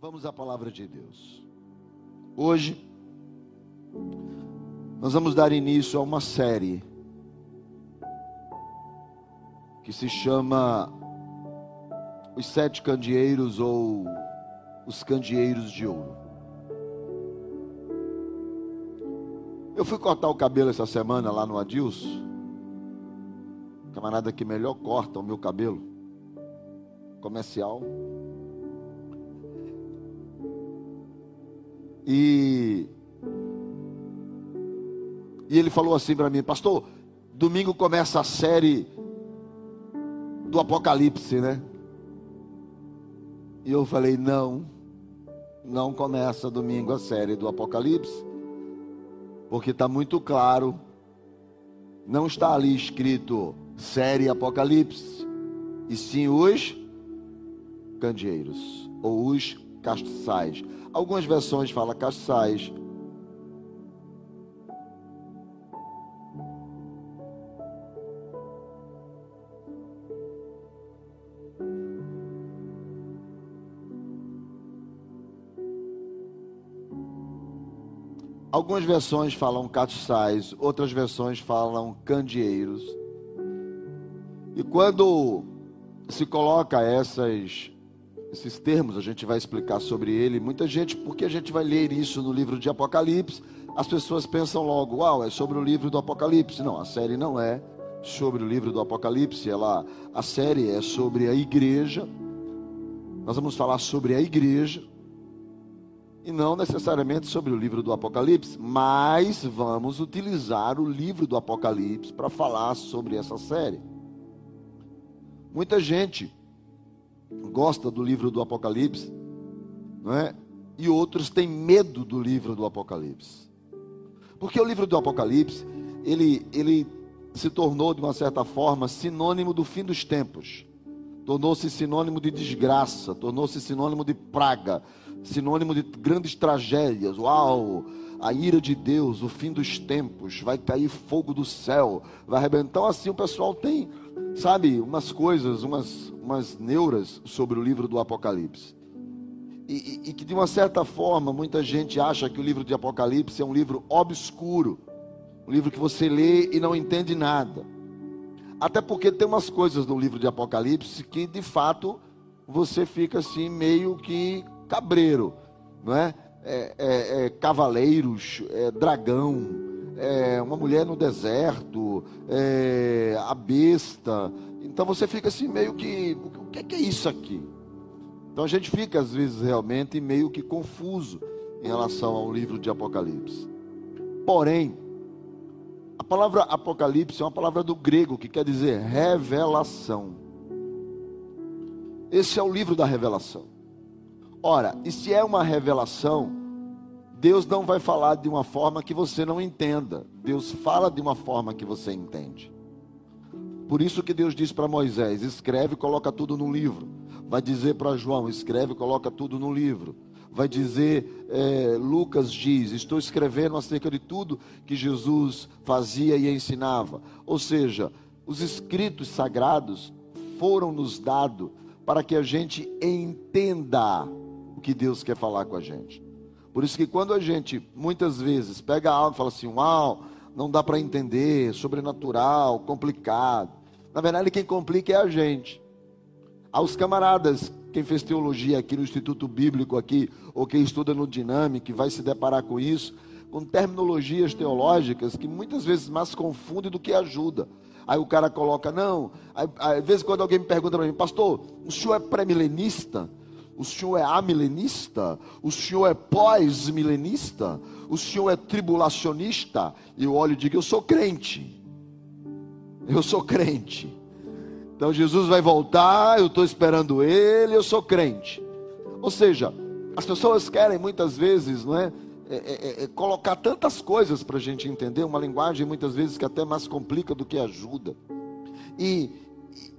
Vamos à palavra de Deus. Hoje, nós vamos dar início a uma série que se chama Os Sete Candeeiros ou Os Candeeiros de Ouro. Eu fui cortar o cabelo essa semana lá no Adilson. Camarada que melhor corta o meu cabelo. Comercial. E, e ele falou assim para mim, pastor, domingo começa a série do Apocalipse, né? E eu falei, não, não começa domingo a série do Apocalipse, porque está muito claro, não está ali escrito série Apocalipse, e sim os candeeiros, ou os castiçais. Algumas versões falam castiçais. Algumas versões falam castiçais, outras versões falam candeeiros. E quando se coloca essas esses termos, a gente vai explicar sobre ele. Muita gente, porque a gente vai ler isso no livro de Apocalipse, as pessoas pensam logo, uau, é sobre o livro do Apocalipse. Não, a série não é sobre o livro do Apocalipse, ela, a série é sobre a igreja. Nós vamos falar sobre a igreja e não necessariamente sobre o livro do Apocalipse, mas vamos utilizar o livro do Apocalipse para falar sobre essa série. Muita gente gosta do livro do Apocalipse, não é? E outros têm medo do livro do Apocalipse. Porque o livro do Apocalipse, ele, ele se tornou, de uma certa forma, sinônimo do fim dos tempos. Tornou-se sinônimo de desgraça, tornou-se sinônimo de praga, sinônimo de grandes tragédias. Uau! A ira de Deus, o fim dos tempos, vai cair fogo do céu, vai arrebentar. Então, assim, o pessoal tem sabe, umas coisas, umas, umas neuras sobre o livro do Apocalipse. E, e, e, que de uma certa forma muita gente acha que o livro de Apocalipse é um livro obscuro, um livro que você lê e não entende nada. Até porque tem umas coisas no livro de Apocalipse que de fato você fica assim meio que cabreiro, não é? é, é, é cavaleiros, é dragão, é, uma mulher no deserto, é, a besta. Então você fica assim meio que, o que é, que é isso aqui? Então a gente fica às vezes realmente meio que confuso em relação ao livro de Apocalipse. Porém, a palavra Apocalipse é uma palavra do grego que quer dizer revelação. Esse é o livro da revelação. Ora, e se é uma revelação, Deus não vai falar de uma forma que você não entenda. Deus fala de uma forma que você entende. Por isso que Deus diz para Moisés: escreve e coloca tudo no livro. Vai dizer para João: escreve e coloca tudo no livro. Vai dizer, é, Lucas diz: estou escrevendo acerca de tudo que Jesus fazia e ensinava. Ou seja, os escritos sagrados foram nos dados para que a gente entenda o que Deus quer falar com a gente. Por isso que quando a gente muitas vezes pega algo e fala assim, uau, não dá para entender, sobrenatural, complicado. Na verdade, quem complica é a gente. Aos camaradas, quem fez teologia aqui no Instituto Bíblico aqui, ou quem estuda no Dinâmico, vai se deparar com isso, com terminologias teológicas que muitas vezes mais confundem do que ajuda. Aí o cara coloca, não, aí, às vezes quando alguém me pergunta para mim, pastor, o senhor é pré-milenista? O senhor é amilenista? O senhor é pós-milenista? O senhor é tribulacionista? E eu olho e digo: Eu sou crente. Eu sou crente. Então Jesus vai voltar, eu estou esperando ele, eu sou crente. Ou seja, as pessoas querem muitas vezes, não é? É, é, é, colocar tantas coisas para a gente entender, uma linguagem muitas vezes que até mais complica do que ajuda. E,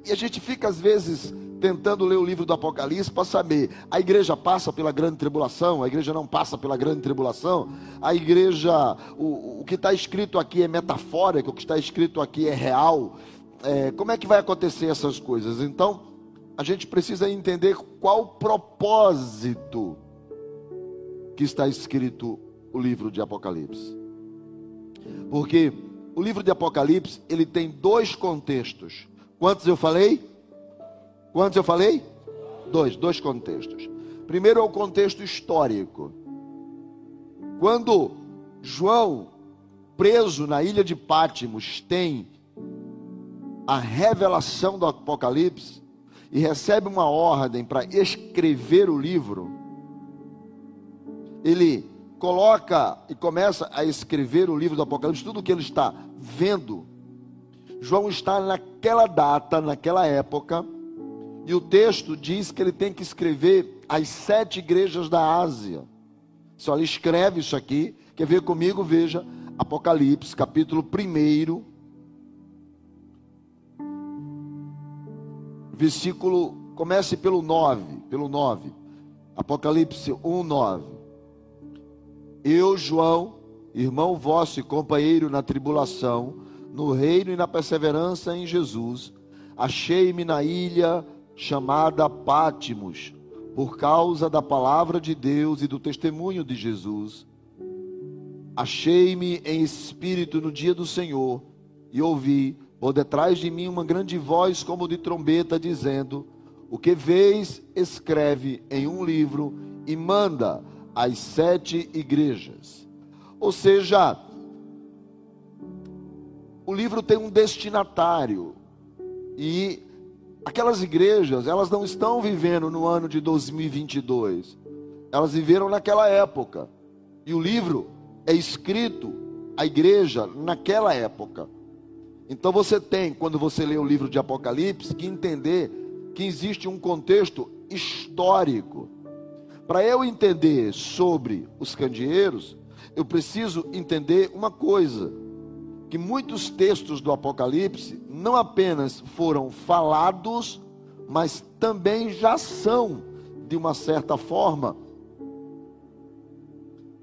E a gente fica, às vezes, tentando ler o livro do Apocalipse para saber: a igreja passa pela grande tribulação, a igreja não passa pela grande tribulação, a igreja, o, o que está escrito aqui é metafórico, o que está escrito aqui é real. É, como é que vai acontecer essas coisas? Então, a gente precisa entender qual o propósito que está escrito o livro de Apocalipse. Porque o livro de Apocalipse, ele tem dois contextos. Quantos eu falei? Quantos eu falei? Dois, dois contextos. Primeiro é o contexto histórico. Quando João, preso na ilha de Pátimos, tem a revelação do Apocalipse e recebe uma ordem para escrever o livro, ele coloca e começa a escrever o livro do Apocalipse, tudo o que ele está vendo. João está naquela data, naquela época, e o texto diz que ele tem que escrever as sete igrejas da Ásia. Se olha, escreve isso aqui. Quer ver comigo? Veja Apocalipse, capítulo 1, versículo, comece pelo 9, pelo 9. Apocalipse 1, 9. Eu, João, irmão vosso e companheiro na tribulação, no reino e na perseverança em Jesus, achei-me na ilha chamada Pátimos, por causa da palavra de Deus e do testemunho de Jesus. Achei-me em espírito no dia do Senhor e ouvi por detrás de mim uma grande voz como de trombeta dizendo: O que vês, escreve em um livro e manda às sete igrejas. Ou seja, o livro tem um destinatário e Aquelas igrejas, elas não estão vivendo no ano de 2022. Elas viveram naquela época. E o livro é escrito à igreja naquela época. Então você tem, quando você lê o livro de Apocalipse, que entender que existe um contexto histórico. Para eu entender sobre os candeeiros, eu preciso entender uma coisa que muitos textos do Apocalipse não apenas foram falados, mas também já são, de uma certa forma,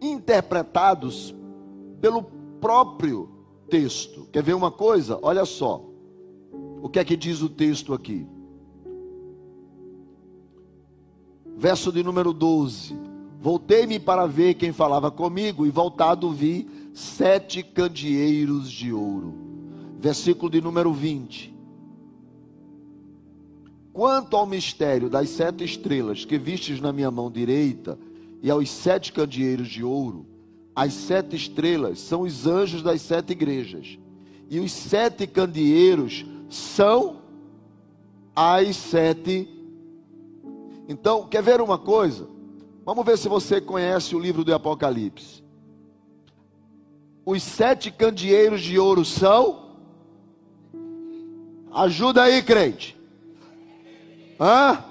interpretados pelo próprio texto. Quer ver uma coisa? Olha só. O que é que diz o texto aqui? Verso de número 12. Voltei-me para ver quem falava comigo, e voltado vi sete candeeiros de ouro. Versículo de número 20. Quanto ao mistério das sete estrelas que vistes na minha mão direita, e aos sete candeeiros de ouro, as sete estrelas são os anjos das sete igrejas, e os sete candeeiros são as sete. Então, quer ver uma coisa? Vamos ver se você conhece o livro do Apocalipse os sete candeeiros de ouro são? Ajuda aí, crente. Hã?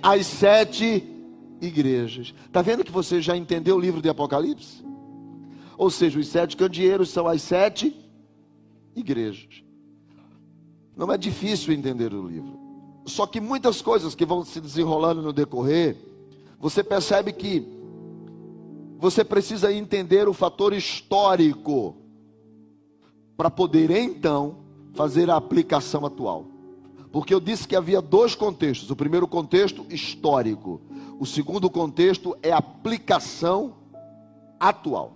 As sete igrejas. Está vendo que você já entendeu o livro de Apocalipse? Ou seja, os sete candeeiros são as sete igrejas. Não é difícil entender o livro. Só que muitas coisas que vão se desenrolando no decorrer, você percebe que você precisa entender o fator histórico para poder então fazer a aplicação atual. Porque eu disse que havia dois contextos. O primeiro contexto histórico, o segundo contexto é aplicação atual.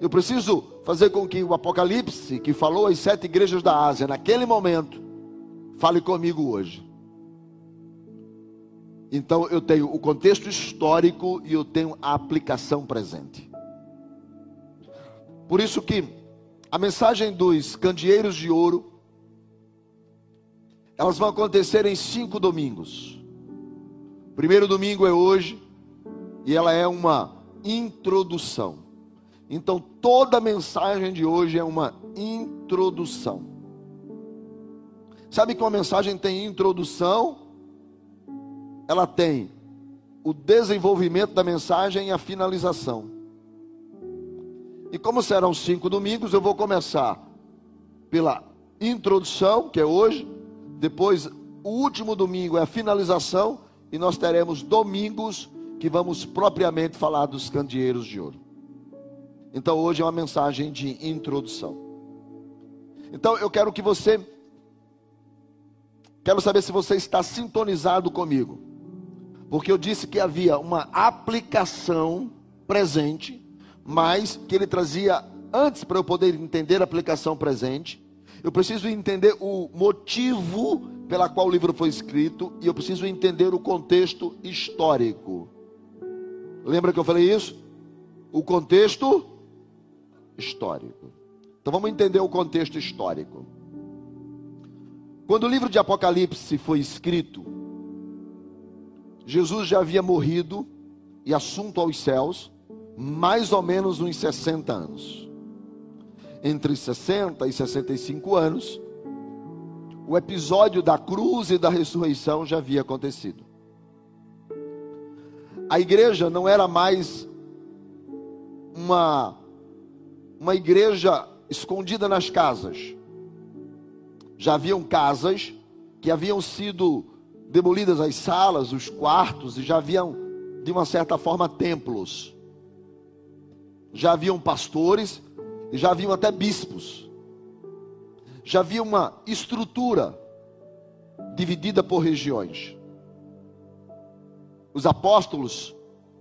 Eu preciso fazer com que o Apocalipse, que falou às sete igrejas da Ásia naquele momento, fale comigo hoje. Então eu tenho o contexto histórico e eu tenho a aplicação presente. Por isso que a mensagem dos candeeiros de ouro, elas vão acontecer em cinco domingos. O primeiro domingo é hoje e ela é uma introdução. Então toda a mensagem de hoje é uma introdução. Sabe que uma mensagem tem introdução ela tem o desenvolvimento da mensagem e a finalização. E como serão cinco domingos, eu vou começar pela introdução, que é hoje, depois o último domingo é a finalização, e nós teremos domingos que vamos propriamente falar dos candeeiros de ouro. Então hoje é uma mensagem de introdução. Então eu quero que você quero saber se você está sintonizado comigo. Porque eu disse que havia uma aplicação presente, mas que ele trazia antes para eu poder entender a aplicação presente, eu preciso entender o motivo pela qual o livro foi escrito e eu preciso entender o contexto histórico. Lembra que eu falei isso? O contexto histórico. Então vamos entender o contexto histórico. Quando o livro de Apocalipse foi escrito, Jesus já havia morrido e assunto aos céus, mais ou menos uns 60 anos. Entre 60 e 65 anos, o episódio da cruz e da ressurreição já havia acontecido a igreja não era mais uma, uma igreja escondida nas casas. Já haviam casas que haviam sido demolidas as salas, os quartos, e já haviam, de uma certa forma, templos. Já haviam pastores e já haviam até bispos. Já havia uma estrutura dividida por regiões. Os apóstolos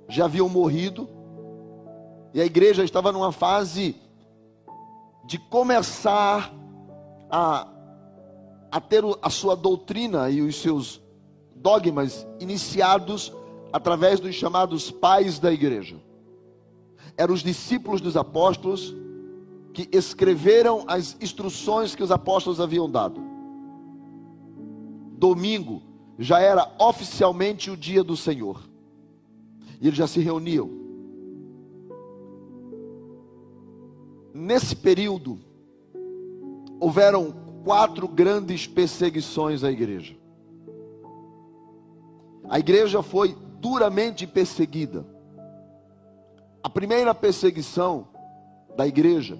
já haviam morrido e a igreja estava numa fase de começar a, a ter a sua doutrina e os seus dogmas iniciados através dos chamados pais da igreja. Eram os discípulos dos apóstolos que escreveram as instruções que os apóstolos haviam dado. Domingo, já era oficialmente o dia do Senhor. E eles já se reuniam. Nesse período, houveram quatro grandes perseguições à igreja. A igreja foi duramente perseguida. A primeira perseguição da igreja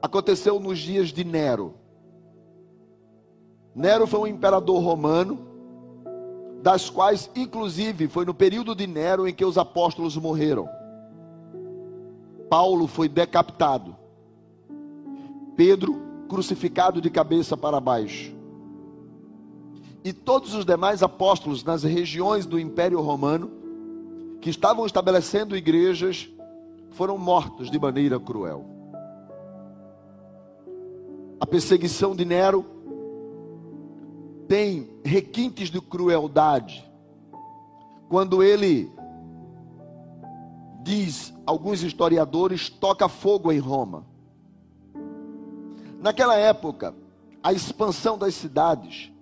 aconteceu nos dias de Nero. Nero foi um imperador romano, das quais, inclusive, foi no período de Nero em que os apóstolos morreram. Paulo foi decapitado, Pedro crucificado de cabeça para baixo, e todos os demais apóstolos nas regiões do Império Romano, que estavam estabelecendo igrejas, foram mortos de maneira cruel. A perseguição de Nero tem requintes de crueldade. Quando ele diz, alguns historiadores, toca fogo em Roma. Naquela época, a expansão das cidades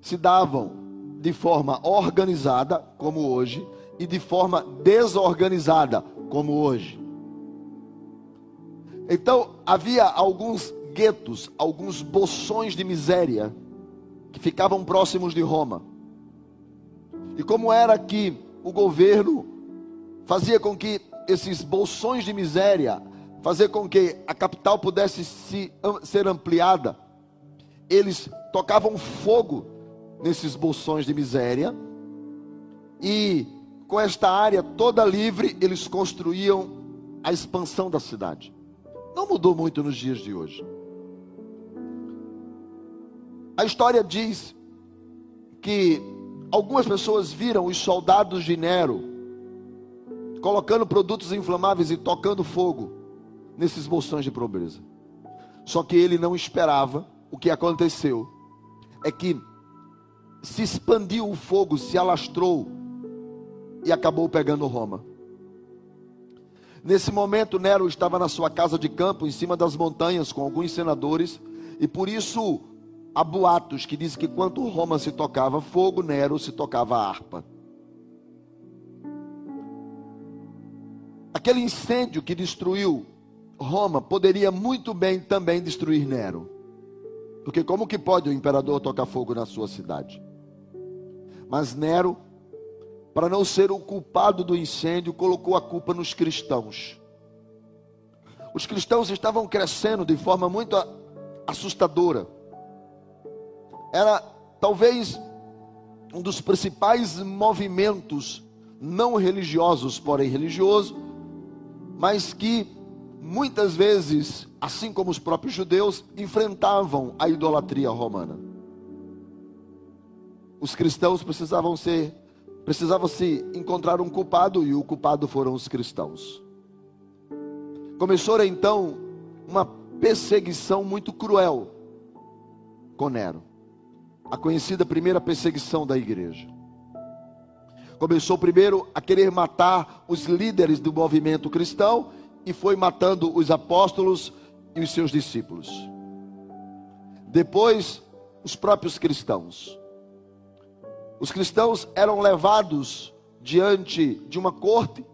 se davam de forma organizada, como hoje, e de forma desorganizada, como hoje. Então, havia alguns guetos, alguns bolsões de miséria que ficavam próximos de Roma. E como era que o governo fazia com que esses bolsões de miséria, fazer com que a capital pudesse se, ser ampliada, eles tocavam fogo nesses bolsões de miséria e com esta área toda livre, eles construíam a expansão da cidade. Não mudou muito nos dias de hoje. A história diz que algumas pessoas viram os soldados de Nero colocando produtos inflamáveis e tocando fogo nesses bolsões de pobreza. Só que ele não esperava o que aconteceu. É que se expandiu o fogo, se alastrou e acabou pegando Roma. Nesse momento, Nero estava na sua casa de campo, em cima das montanhas, com alguns senadores, e por isso Há boatos que dizem que quando Roma se tocava fogo, Nero se tocava harpa. Aquele incêndio que destruiu Roma poderia muito bem também destruir Nero. Porque como que pode o imperador tocar fogo na sua cidade? Mas Nero, para não ser o culpado do incêndio, colocou a culpa nos cristãos. Os cristãos estavam crescendo de forma muito assustadora. Era talvez um dos principais movimentos não religiosos, porém religioso, mas que muitas vezes, assim como os próprios judeus, enfrentavam a idolatria romana. Os cristãos precisavam ser precisava se encontrar um culpado e o culpado foram os cristãos. Começou então uma perseguição muito cruel com Nero, a conhecida primeira perseguição da igreja. Começou primeiro a querer matar os líderes do movimento cristão e foi matando os apóstolos e os seus discípulos. Depois, os próprios cristãos. Os cristãos eram levados diante de uma corte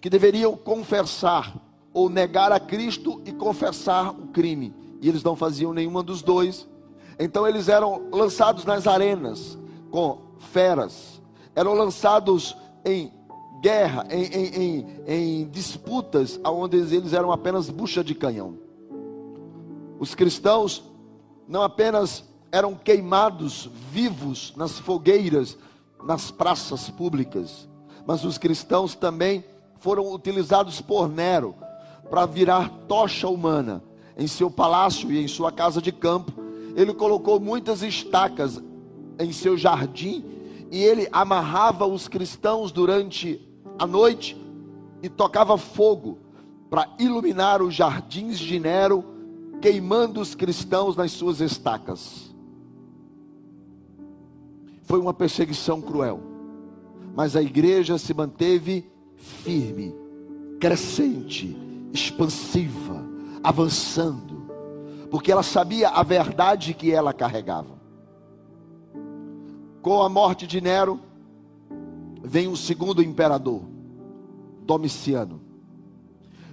que deveriam confessar ou negar a Cristo e confessar o crime. E eles não faziam nenhuma dos dois. Então eles eram lançados nas arenas com feras, eram lançados em guerra, em, em, em, em disputas, onde eles eram apenas bucha de canhão. Os cristãos não apenas eram queimados vivos nas fogueiras, nas praças públicas, mas os cristãos também foram utilizados por Nero para virar tocha humana. Em seu palácio e em sua casa de campo, ele colocou muitas estacas em seu jardim e ele amarrava os cristãos durante a noite e tocava fogo para iluminar os jardins de Nero, queimando os cristãos nas suas estacas. Foi uma perseguição cruel. Mas a igreja se manteve firme, crescente, expansiva, avançando, porque ela sabia a verdade que ela carregava. Com a morte de Nero, vem o segundo imperador, Domiciano.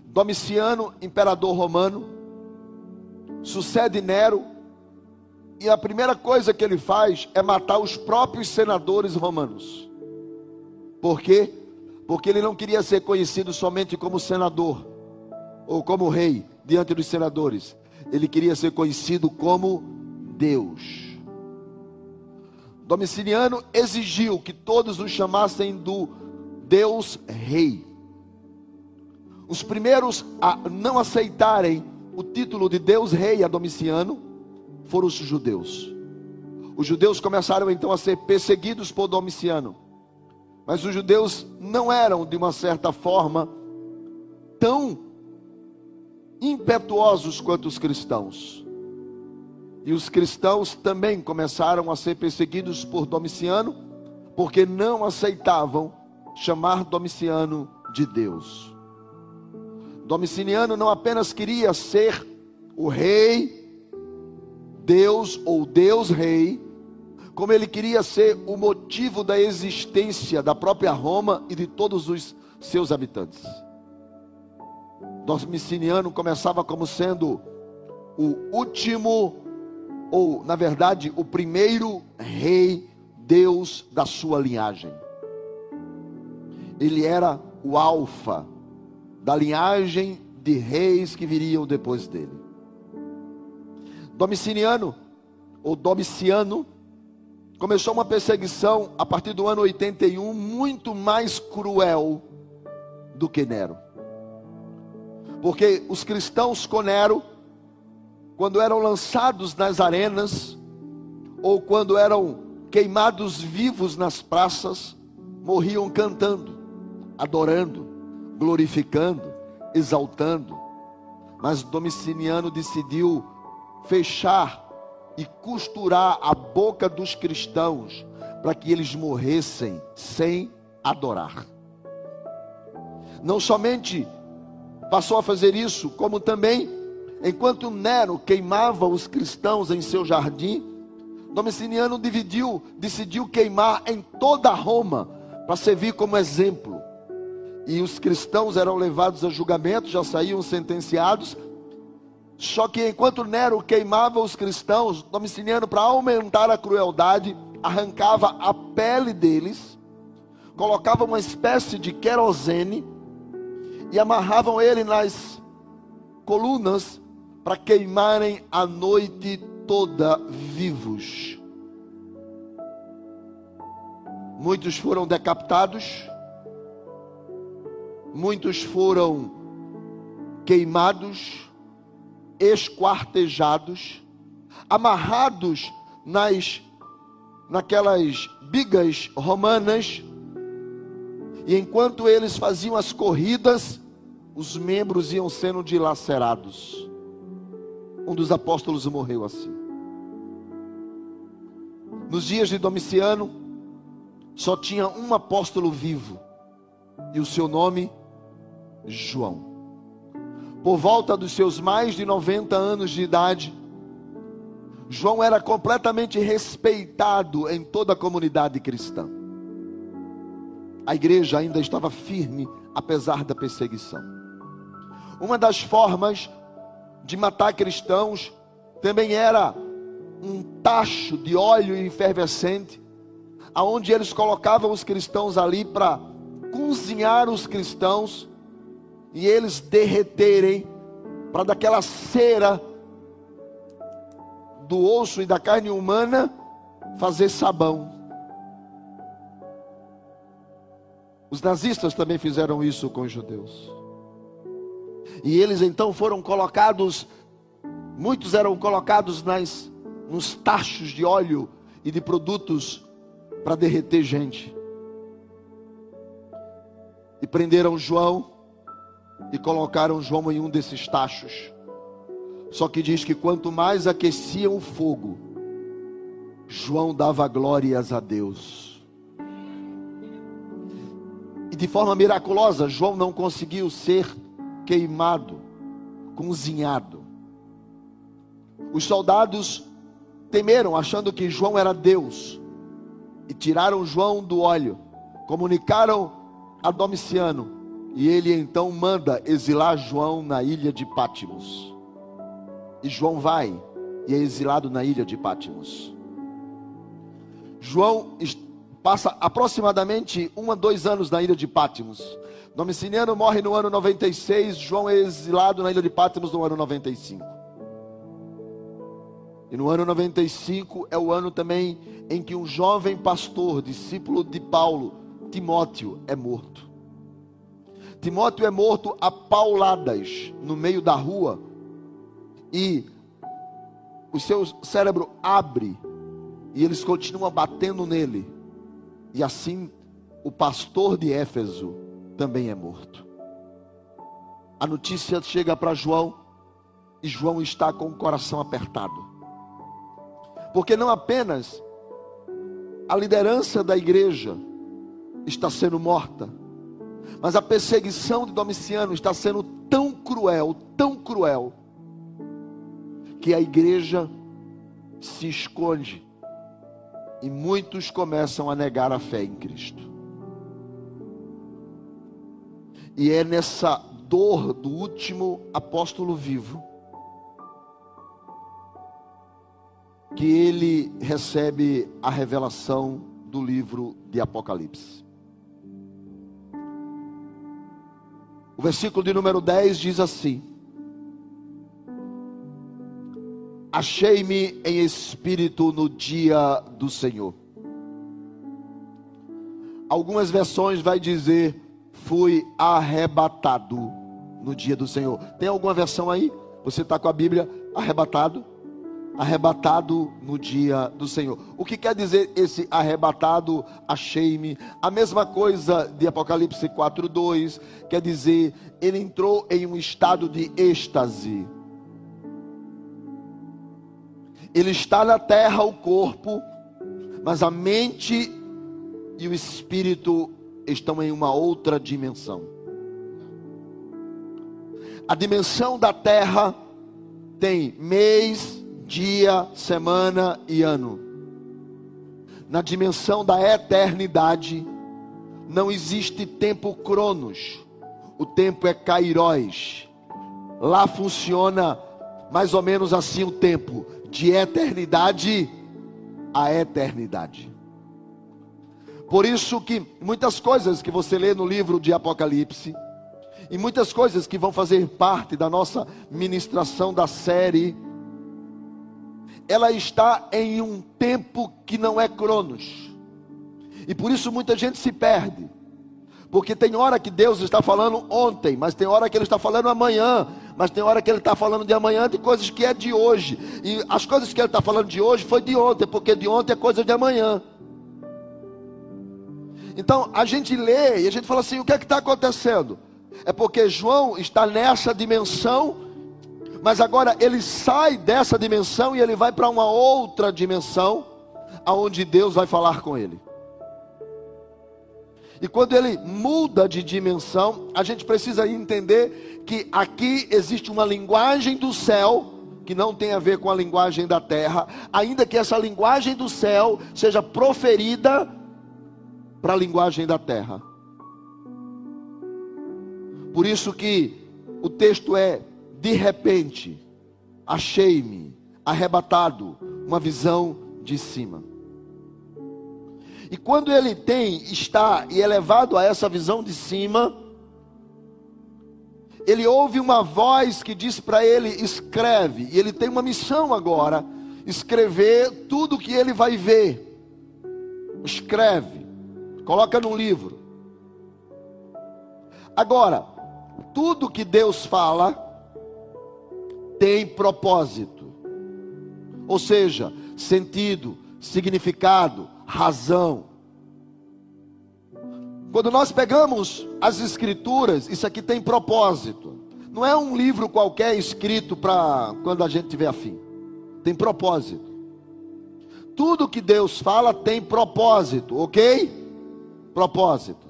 Domiciano, imperador romano, sucede Nero e a primeira coisa que ele faz é matar os próprios senadores romanos. Por quê? Porque ele não queria ser conhecido somente como senador ou como rei diante dos senadores. Ele queria ser conhecido como Deus. Domiciliano exigiu que todos o chamassem do Deus Rei. Os primeiros a não aceitarem o título de Deus Rei a Domiciano foram os judeus. Os judeus começaram então a ser perseguidos por Domiciano. Mas os judeus não eram, de uma certa forma, tão impetuosos quanto os cristãos. E os cristãos também começaram a ser perseguidos por Domiciano, porque não aceitavam chamar Domiciano de Deus. Domiciano não apenas queria ser o rei Deus ou Deus Rei, como ele queria ser o motivo da existência da própria Roma e de todos os seus habitantes. Domiciliano começava como sendo o último, ou na verdade, o primeiro rei Deus da sua linhagem. Ele era o alfa da linhagem de reis que viriam depois dele. Domiciliano, ou Domiciano, começou uma perseguição a partir do ano 81 muito mais cruel do que Nero. Porque os cristãos com Nero, quando eram lançados nas arenas, ou quando eram queimados vivos nas praças, morriam cantando, adorando, glorificando, exaltando. Mas Domiciliano decidiu fechar e costurar a boca dos cristãos para que eles morressem sem adorar. Não somente passou a fazer isso, como também, enquanto Nero queimava os cristãos em seu jardim, Domiciliano dividiu, decidiu queimar em toda Roma para servir como exemplo. E os cristãos eram levados a julgamento, já saíam sentenciados, só que enquanto Nero queimava os cristãos, Domiciliano, para aumentar a crueldade, arrancava a pele deles, colocava uma espécie de querosene e amarravam ele nas colunas para queimarem a noite toda vivos. Muitos foram decapitados, muitos foram queimados, esquartejados, amarrados nas naquelas bigas romanas, e enquanto eles faziam as corridas, os membros iam sendo dilacerados. Um dos apóstolos morreu assim. Nos dias de Domiciano, só tinha um apóstolo vivo, e o seu nome, João. Por volta dos seus mais de 90 anos de idade, João era completamente respeitado em toda a comunidade cristã. A igreja ainda estava firme, apesar da perseguição. Uma das formas de matar cristãos também era um tacho de óleo efervescente, aonde eles colocavam os cristãos ali para cozinhar os cristãos e eles derreterem para daquela cera do osso e da carne humana fazer sabão. Os nazistas também fizeram isso com os judeus. E eles então foram colocados, muitos eram colocados nas nos tachos de óleo e de produtos para derreter gente. E prenderam João e colocaram João em um desses tachos. Só que diz que quanto mais aqueciam o fogo, João dava glórias a Deus. E de forma miraculosa, João não conseguiu ser queimado, cozinhado. Os soldados temeram, achando que João era Deus, e tiraram João do óleo, comunicaram a Domiciano e ele então manda exilar João na ilha de Pátimos. E João vai e é exilado na ilha de Pátimos. João passa aproximadamente um a dois anos na ilha de Pátimos. Domiciliano morre no ano 96, João é exilado na ilha de Pátimos no ano 95. E no ano 95 é o ano também em que um jovem pastor, discípulo de Paulo, Timóteo, é morto. Timóteo é morto a pauladas no meio da rua e o seu cérebro abre e eles continuam batendo nele. E assim o pastor de Éfeso também é morto. A notícia chega para João e João está com o coração apertado. Porque não apenas a liderança da igreja está sendo morta, mas a perseguição de Domiciano está sendo tão cruel, tão cruel, que a igreja se esconde e muitos começam a negar a fé em Cristo. E é nessa dor do último apóstolo vivo que ele recebe a revelação do livro de Apocalipse. O versículo de número 10 diz assim: Achei-me em espírito no dia do Senhor. Algumas versões vai dizer fui arrebatado no dia do Senhor. Tem alguma versão aí? Você está com a Bíblia arrebatado? Arrebatado no dia do Senhor. O que quer dizer esse arrebatado, achei-me? A mesma coisa de Apocalipse 4:2, quer dizer, ele entrou em um estado de êxtase. Ele está na terra o corpo, mas a mente e o espírito estão em uma outra dimensão. A dimensão da terra tem mês, dia, semana e ano. Na dimensão da eternidade, não existe tempo cronos, o tempo é kairos. Lá funciona mais ou menos assim o tempo, de eternidade a eternidade. Por isso que muitas coisas que você lê no livro de Apocalipse, E muitas coisas que vão fazer parte da nossa ministração da série, ela está em um tempo que não é cronos. E por isso muita gente se perde. Porque tem hora que Deus está falando ontem, mas tem hora que Ele está falando amanhã, mas tem hora que Ele está falando de amanhã de coisas que é de hoje. E as coisas que Ele está falando de hoje foi de ontem, porque de ontem é coisa de amanhã. Então a gente lê e a gente fala assim: o que é que está acontecendo? É porque João está nessa dimensão, mas agora ele sai dessa dimensão e ele vai para uma outra dimensão, aonde Deus vai falar com ele. E quando ele muda de dimensão, a gente precisa entender que aqui existe uma linguagem do céu que não tem a ver com a linguagem da terra, ainda que essa linguagem do céu seja proferida para a linguagem da terra. Por isso que o texto é de repente, achei-me arrebatado, uma visão de cima. E quando ele tem, está e é levado a essa visão de cima, ele ouve uma voz que diz para ele: escreve. E ele tem uma missão agora: escrever tudo que ele vai ver. Escreve, coloca no livro. Agora, tudo que Deus fala tem propósito, ou seja, sentido, significado, razão. Quando nós pegamos as escrituras, isso aqui tem propósito. Não é um livro qualquer escrito para quando a gente tiver afim. Tem propósito. Tudo que Deus fala tem propósito, ok? Propósito.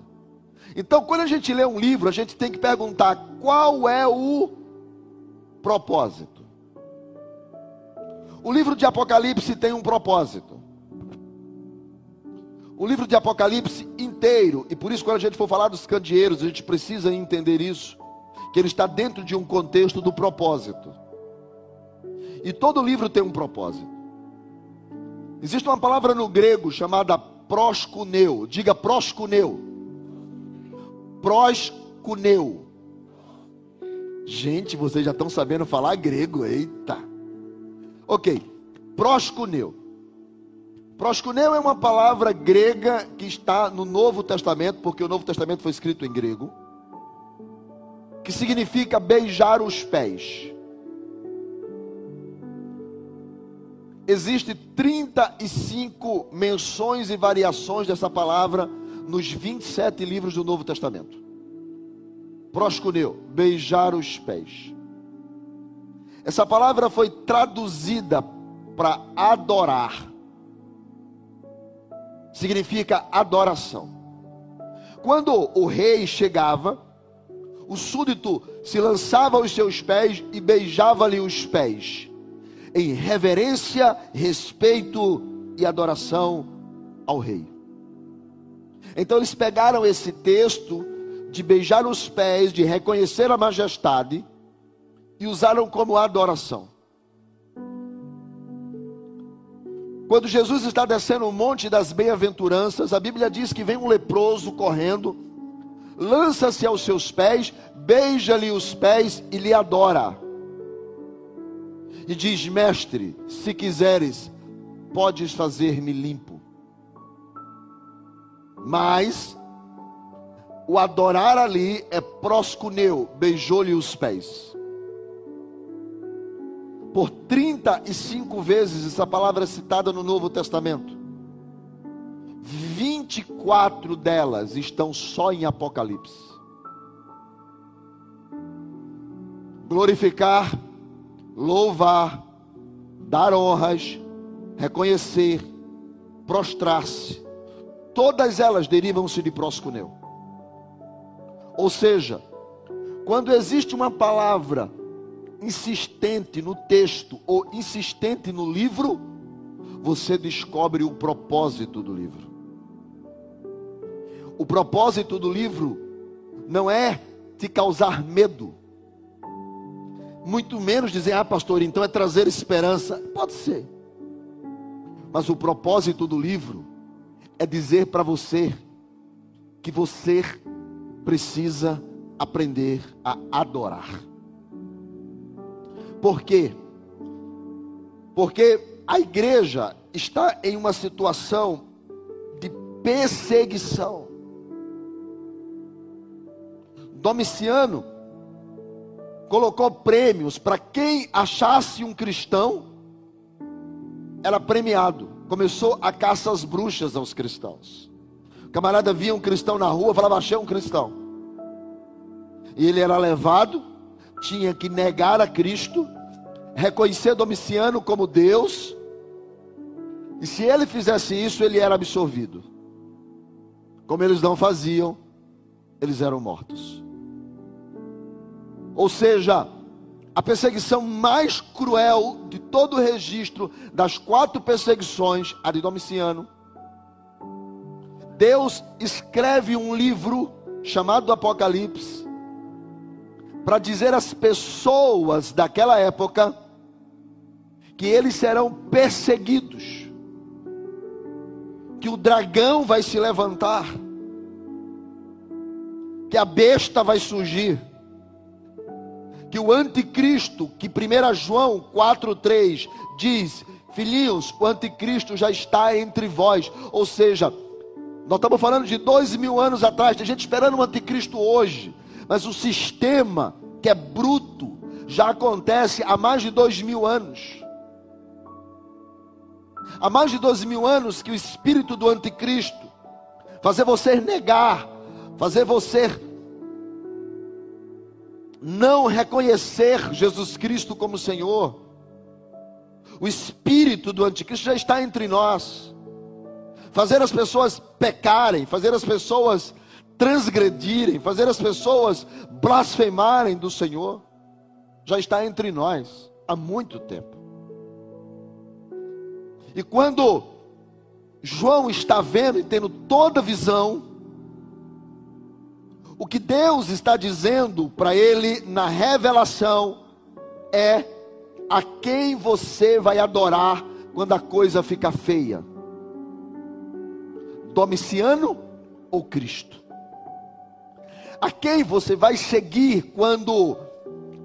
Então, quando a gente lê um livro, a gente tem que perguntar qual é o propósito. O livro de Apocalipse tem um propósito o livro de Apocalipse inteiro, e por isso, quando a gente for falar dos candeeiros, a gente precisa entender isso, que ele está dentro de um contexto do propósito. E todo livro tem um propósito. Existe uma palavra no grego chamada proscuneu, diga proscuneu. Proscuneu. Gente, vocês já estão sabendo falar grego, eita. Ok, proscuneu. Proskuneu é uma palavra grega que está no Novo Testamento, porque o Novo Testamento foi escrito em grego, que significa beijar os pés. Existem 35 menções e variações dessa palavra nos 27 livros do Novo Testamento. Proskuneu, beijar os pés. Essa palavra foi traduzida para adorar significa adoração. Quando o rei chegava, o súdito se lançava aos seus pés e beijava-lhe os pés, em reverência, respeito e adoração ao rei. Então eles pegaram esse texto de beijar os pés, de reconhecer a majestade, e usaram como adoração. Quando Jesus está descendo o monte das bem-aventuranças, a Bíblia diz que vem um leproso correndo, lança-se aos seus pés, beija-lhe os pés e lhe adora. E diz: Mestre, se quiseres, podes fazer-me limpo. Mas o adorar ali é proscuneu, beijou-lhe os pés por 35 vezes essa palavra é citada no Novo Testamento. 24 delas estão só em Apocalipse. Glorificar, louvar, dar honras, reconhecer, prostrar-se. Todas elas derivam-se de proscuneu. Ou seja, quando existe uma palavra insistente no texto ou insistente no livro, você descobre o propósito do livro. O propósito do livro não é te causar medo, muito menos dizer, ah, pastor, então é trazer esperança. Pode ser, mas o propósito do livro é dizer para você que você precisa aprender a adorar. Por quê? Porque a igreja está em uma situação de perseguição. Domiciano colocou prêmios para quem achasse um cristão, era premiado. Começou a caça às bruxas aos cristãos. Camarada via um cristão na rua, falava: Achei um cristão. E ele era levado, tinha que negar a Cristo, reconhecer Domiciano como Deus, e se ele fizesse isso, ele era absolvido. Como eles não faziam, eles eram mortos. Ou seja, a perseguição mais cruel de todo o registro das quatro perseguições, a de Domiciano, Deus escreve um livro chamado Apocalipse para dizer às pessoas daquela época que eles serão perseguidos, que o dragão vai se levantar, que a besta vai surgir que o anticristo, que 1 João 4,3 diz, filhinhos, o anticristo já está entre vós. Ou seja, nós estamos falando de dois mil anos atrás, tem gente esperando o anticristo hoje, mas o sistema que é bruto já acontece há mais de dois mil anos. Há mais de dois mil anos que o espírito do anticristo fazer você negar, fazer você não reconhecer Jesus Cristo como Senhor, o espírito do anticristo já está entre nós. Fazer as pessoas pecarem, fazer as pessoas transgredirem, fazer as pessoas blasfemarem do Senhor, já está entre nós há muito tempo. E quando João está vendo e tendo toda a visão, o que Deus está dizendo para ele na revelação é a quem você vai adorar quando a coisa fica feia: Domiciano ou Cristo? A quem você vai seguir quando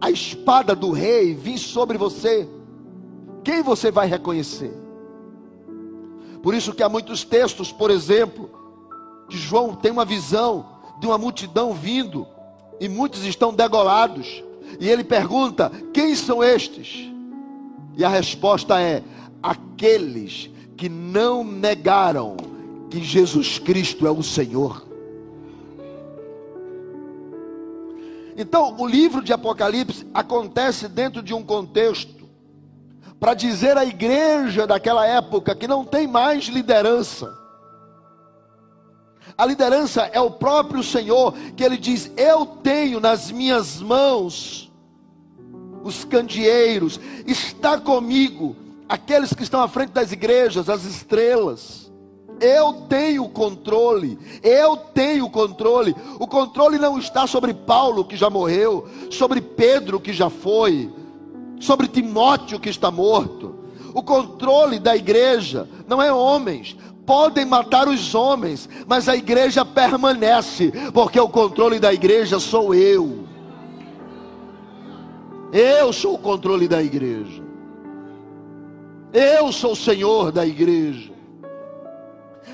a espada do rei vir sobre você? Quem você vai reconhecer? Por isso que há muitos textos, por exemplo, que João tem uma visão de uma multidão vindo, e muitos estão degolados. E ele pergunta: Quem são estes? E a resposta é: Aqueles que não negaram que Jesus Cristo é o Senhor. Então, o livro de Apocalipse acontece dentro de um contexto para dizer à igreja daquela época que não tem mais liderança a liderança é o próprio Senhor, que ele diz: Eu tenho nas minhas mãos os candeeiros, está comigo aqueles que estão à frente das igrejas, as estrelas. Eu tenho o controle, eu tenho o controle. O controle não está sobre Paulo, que já morreu, sobre Pedro, que já foi, sobre Timóteo, que está morto. O controle da igreja não é homens, podem matar os homens, mas a igreja permanece, porque o controle da igreja sou eu. Eu sou o controle da igreja. Eu sou o Senhor da igreja.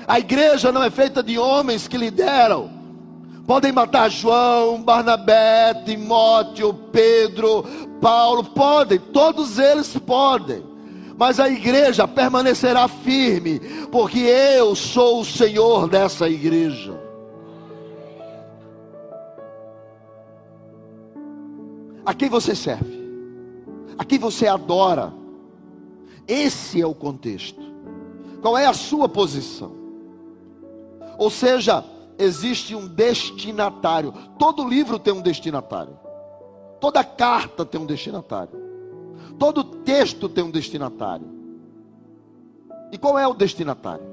A igreja não é feita de homens que lideram. Podem matar João, Barnabé, Timóteo, Pedro, Paulo, podem, todos eles podem mas a igreja permanecerá firme, porque eu sou o Senhor dessa igreja. A quem você serve? A quem você adora? Esse é o contexto. Qual é a sua posição? Ou seja, existe um destinatário. Todo livro tem um destinatário. Toda carta tem um destinatário. Todo texto tem um destinatário. E qual é o destinatário?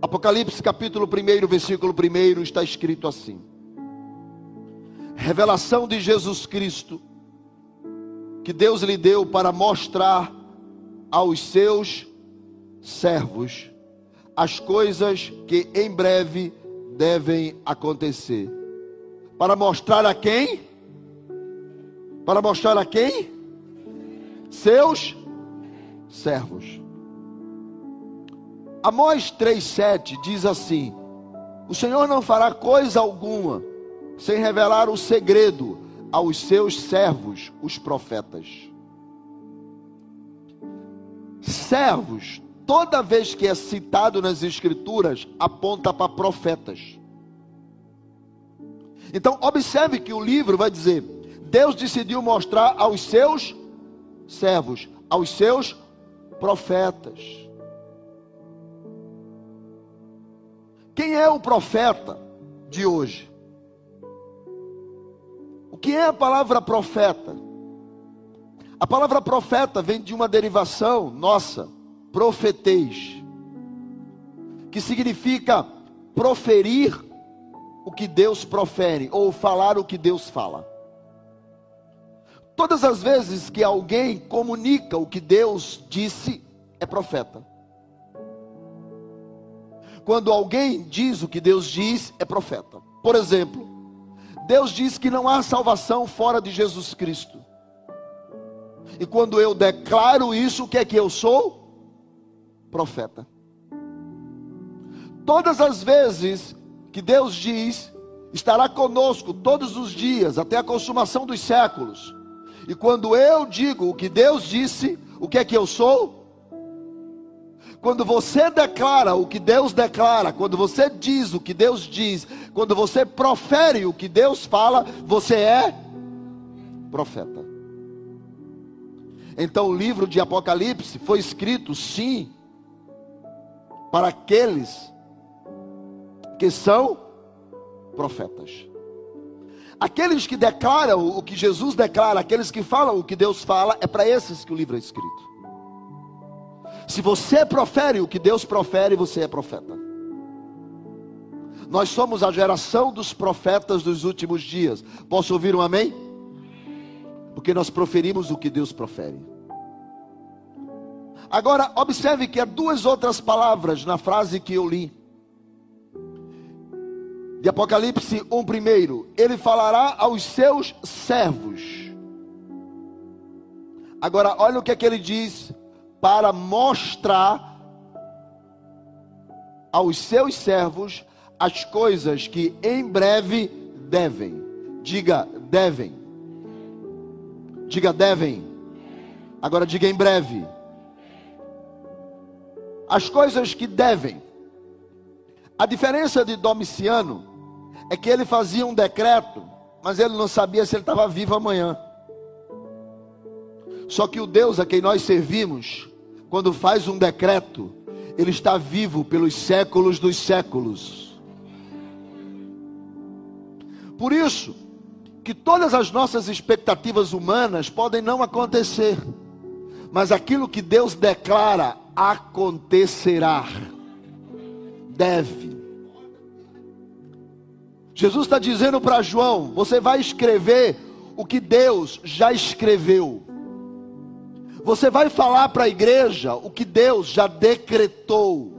Apocalipse capítulo 1, versículo 1 está escrito assim: Revelação de Jesus Cristo, que Deus lhe deu para mostrar aos seus servos as coisas que em breve devem acontecer. Para mostrar a quem? Para mostrar a quem? Seus servos. Amós 3,7 diz assim: O Senhor não fará coisa alguma sem revelar o segredo aos seus servos, os profetas. Servos, toda vez que é citado nas Escrituras, aponta para profetas. Então, observe que o livro vai dizer: Deus decidiu mostrar aos seus servos, aos seus profetas. Quem é o profeta de hoje? O que é a palavra profeta? A palavra profeta vem de uma derivação nossa, profetês, que significa proferir o que Deus profere ou falar o que Deus fala. Todas as vezes que alguém comunica o que Deus disse, é profeta. Quando alguém diz o que Deus diz, é profeta. Por exemplo, Deus diz que não há salvação fora de Jesus Cristo. E quando eu declaro isso, o que é que eu sou? Profeta. Todas as vezes que Deus diz, estará conosco todos os dias, até a consumação dos séculos. E quando eu digo o que Deus disse, o que é que eu sou? Quando você declara o que Deus declara, quando você diz o que Deus diz, quando você profere o que Deus fala, você é profeta. Então o livro de Apocalipse foi escrito, sim, para aqueles que são profetas. Aqueles que declaram o que Jesus declara, aqueles que falam o que Deus fala, é para esses que o livro é escrito. Se você profere o que Deus profere, você é profeta. Nós somos a geração dos profetas dos últimos dias. Posso ouvir um amém? Porque nós proferimos o que Deus profere. Agora, observe que há duas outras palavras na frase que eu li. De Apocalipse 1 primeiro, ele falará aos seus servos. Agora, olha o que é que ele diz para mostrar aos seus servos as coisas que em breve devem. Diga, devem. Diga, devem. Agora diga em breve. As coisas que devem. A diferença de Domiciano é que ele fazia um decreto, mas ele não sabia se ele estava vivo amanhã. Só que o Deus a quem nós servimos, quando faz um decreto, ele está vivo pelos séculos dos séculos. Por isso, que todas as nossas expectativas humanas podem não acontecer, mas aquilo que Deus declara acontecerá. Deve. Jesus está dizendo para João: você vai escrever o que Deus já escreveu. Você vai falar para a igreja o que Deus já decretou.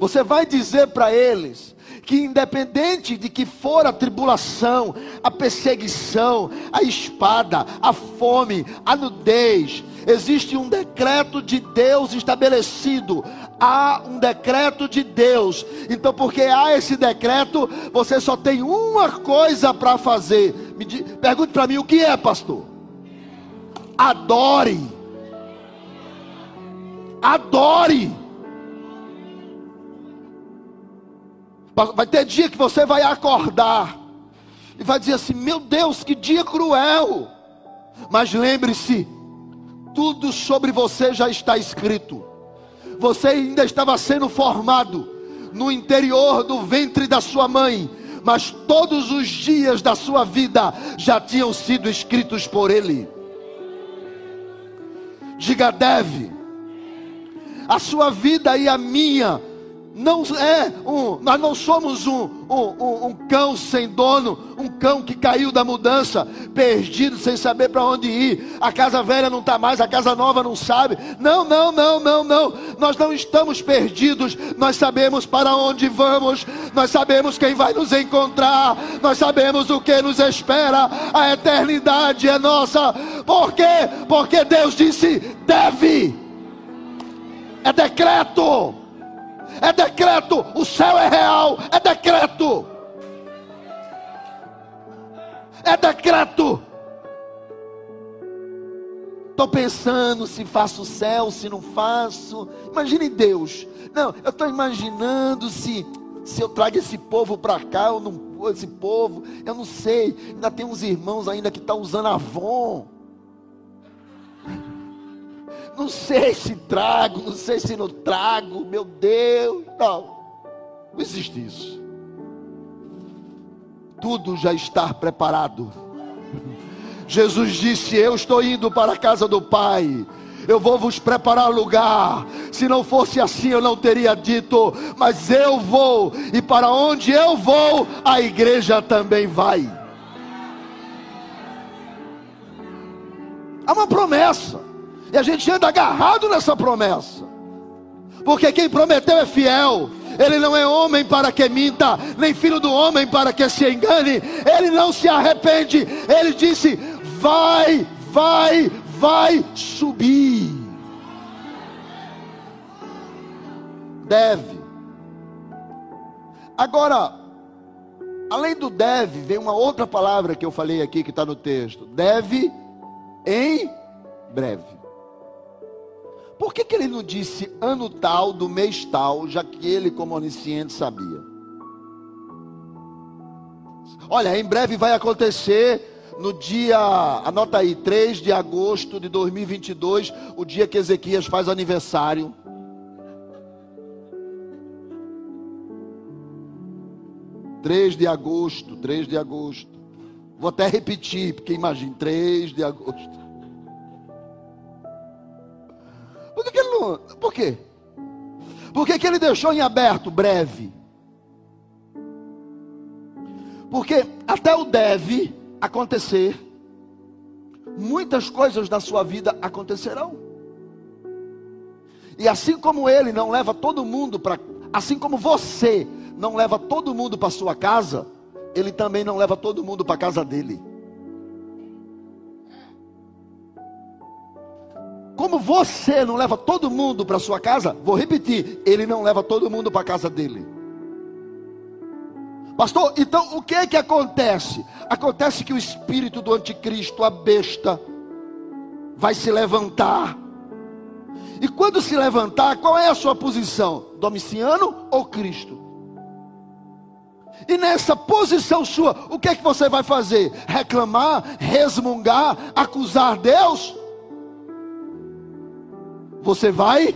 Você vai dizer para eles que, independente de que for a tribulação, a perseguição, a espada, a fome, a nudez, existe um decreto de Deus estabelecido. Há um decreto de Deus. Então, porque há esse decreto, você só tem uma coisa para fazer. Me pergunte para mim o que é, pastor? adore. Adore. Vai ter dia que você vai acordar e vai dizer assim: Meu Deus, que dia cruel. Mas lembre-se, tudo sobre você já está escrito. Você ainda estava sendo formado no interior do ventre da sua mãe, mas todos os dias da sua vida já tinham sido escritos por Ele. Diga deve. A sua vida e a minha não é um, nós não somos um, um, um, cão sem dono, um cão que caiu da mudança, perdido, sem saber para onde ir. A casa velha não está mais, a casa nova não sabe. Não, não, não, não, não. Nós não estamos perdidos, nós sabemos para onde vamos, nós sabemos quem vai nos encontrar, nós sabemos o que nos espera. A eternidade é nossa. Por quê? Porque Deus disse: deve, é decreto é decreto, o céu é real, é decreto. É decreto. Estou pensando se faço o céu, se não faço. Imagine Deus. Não, eu estou imaginando se, se eu trago esse povo para cá ou não esse povo. Eu não sei. Ainda tem uns irmãos ainda que estão tá usando Avon. Não sei se trago, não sei se não trago, meu Deus. Não, não existe isso. Tudo já está preparado. Jesus disse: Eu estou indo para a casa do Pai. Eu vou vos preparar lugar. Se não fosse assim, eu não teria dito, mas eu vou, e para onde eu vou, a igreja também vai. Há uma promessa. E a gente anda agarrado nessa promessa. Porque quem prometeu é fiel. Ele não é homem para que minta, nem filho do homem para que se engane. Ele não se arrepende. Ele disse: vai, vai, vai subir. Deve. Agora, além do deve, vem uma outra palavra que eu falei aqui que está no texto: deve em breve. Por que, que ele não disse ano tal, do mês tal, já que ele, como onisciente, sabia? Olha, em breve vai acontecer no dia, anota aí, 3 de agosto de 2022, o dia que Ezequias faz aniversário. Três de agosto, 3 de agosto. Vou até repetir, porque imagine, 3 de agosto. Quê? Por que, que ele deixou em aberto, breve? Porque até o deve acontecer, muitas coisas na sua vida acontecerão. E assim como ele não leva todo mundo para. Assim como você não leva todo mundo para sua casa, ele também não leva todo mundo para a casa dele. Como você não leva todo mundo para sua casa, vou repetir, ele não leva todo mundo para a casa dele. Pastor, então o que é que acontece? Acontece que o espírito do anticristo, a besta, vai se levantar. E quando se levantar, qual é a sua posição? Domiciano ou Cristo? E nessa posição sua, o que é que você vai fazer? Reclamar, resmungar, acusar Deus? Você vai?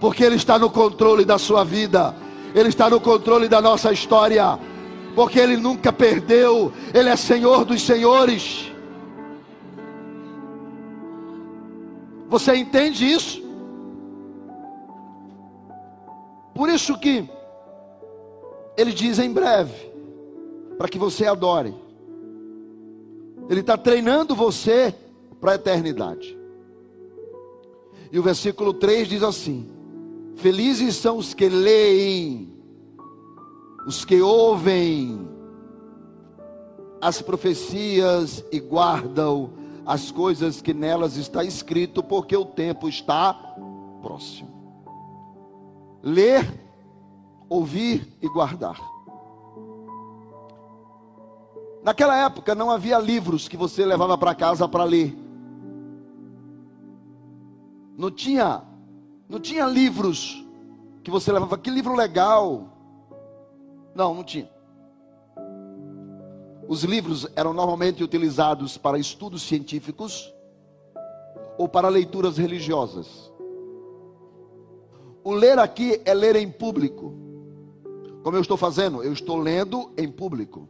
Porque Ele está no controle da sua vida, Ele está no controle da nossa história, porque Ele nunca perdeu, Ele é Senhor dos Senhores. Você entende isso? Por isso que Ele diz em breve, para que você adore. Ele está treinando você para a eternidade. E o versículo 3 diz assim: Felizes são os que leem, os que ouvem as profecias e guardam as coisas que nelas está escrito, porque o tempo está próximo. Ler, ouvir e guardar. Naquela época não havia livros que você levava para casa para ler. Não tinha, não tinha livros que você levava. Que livro legal! Não, não tinha. Os livros eram normalmente utilizados para estudos científicos ou para leituras religiosas. O ler aqui é ler em público. Como eu estou fazendo? Eu estou lendo em público.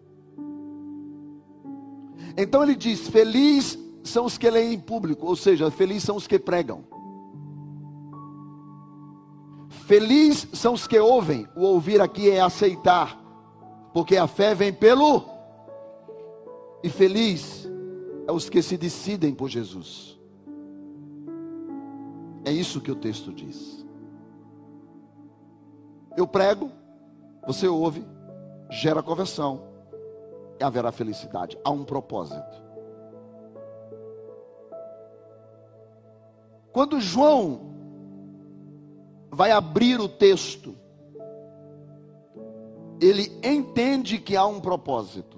Então ele diz: Feliz são os que leem em público, ou seja, felizes são os que pregam. Feliz são os que ouvem. O ouvir aqui é aceitar, porque a fé vem pelo. E feliz é os que se decidem por Jesus. É isso que o texto diz. Eu prego, você ouve, gera conversão, haverá felicidade. Há um propósito. Quando João vai abrir o texto, ele entende que há um propósito.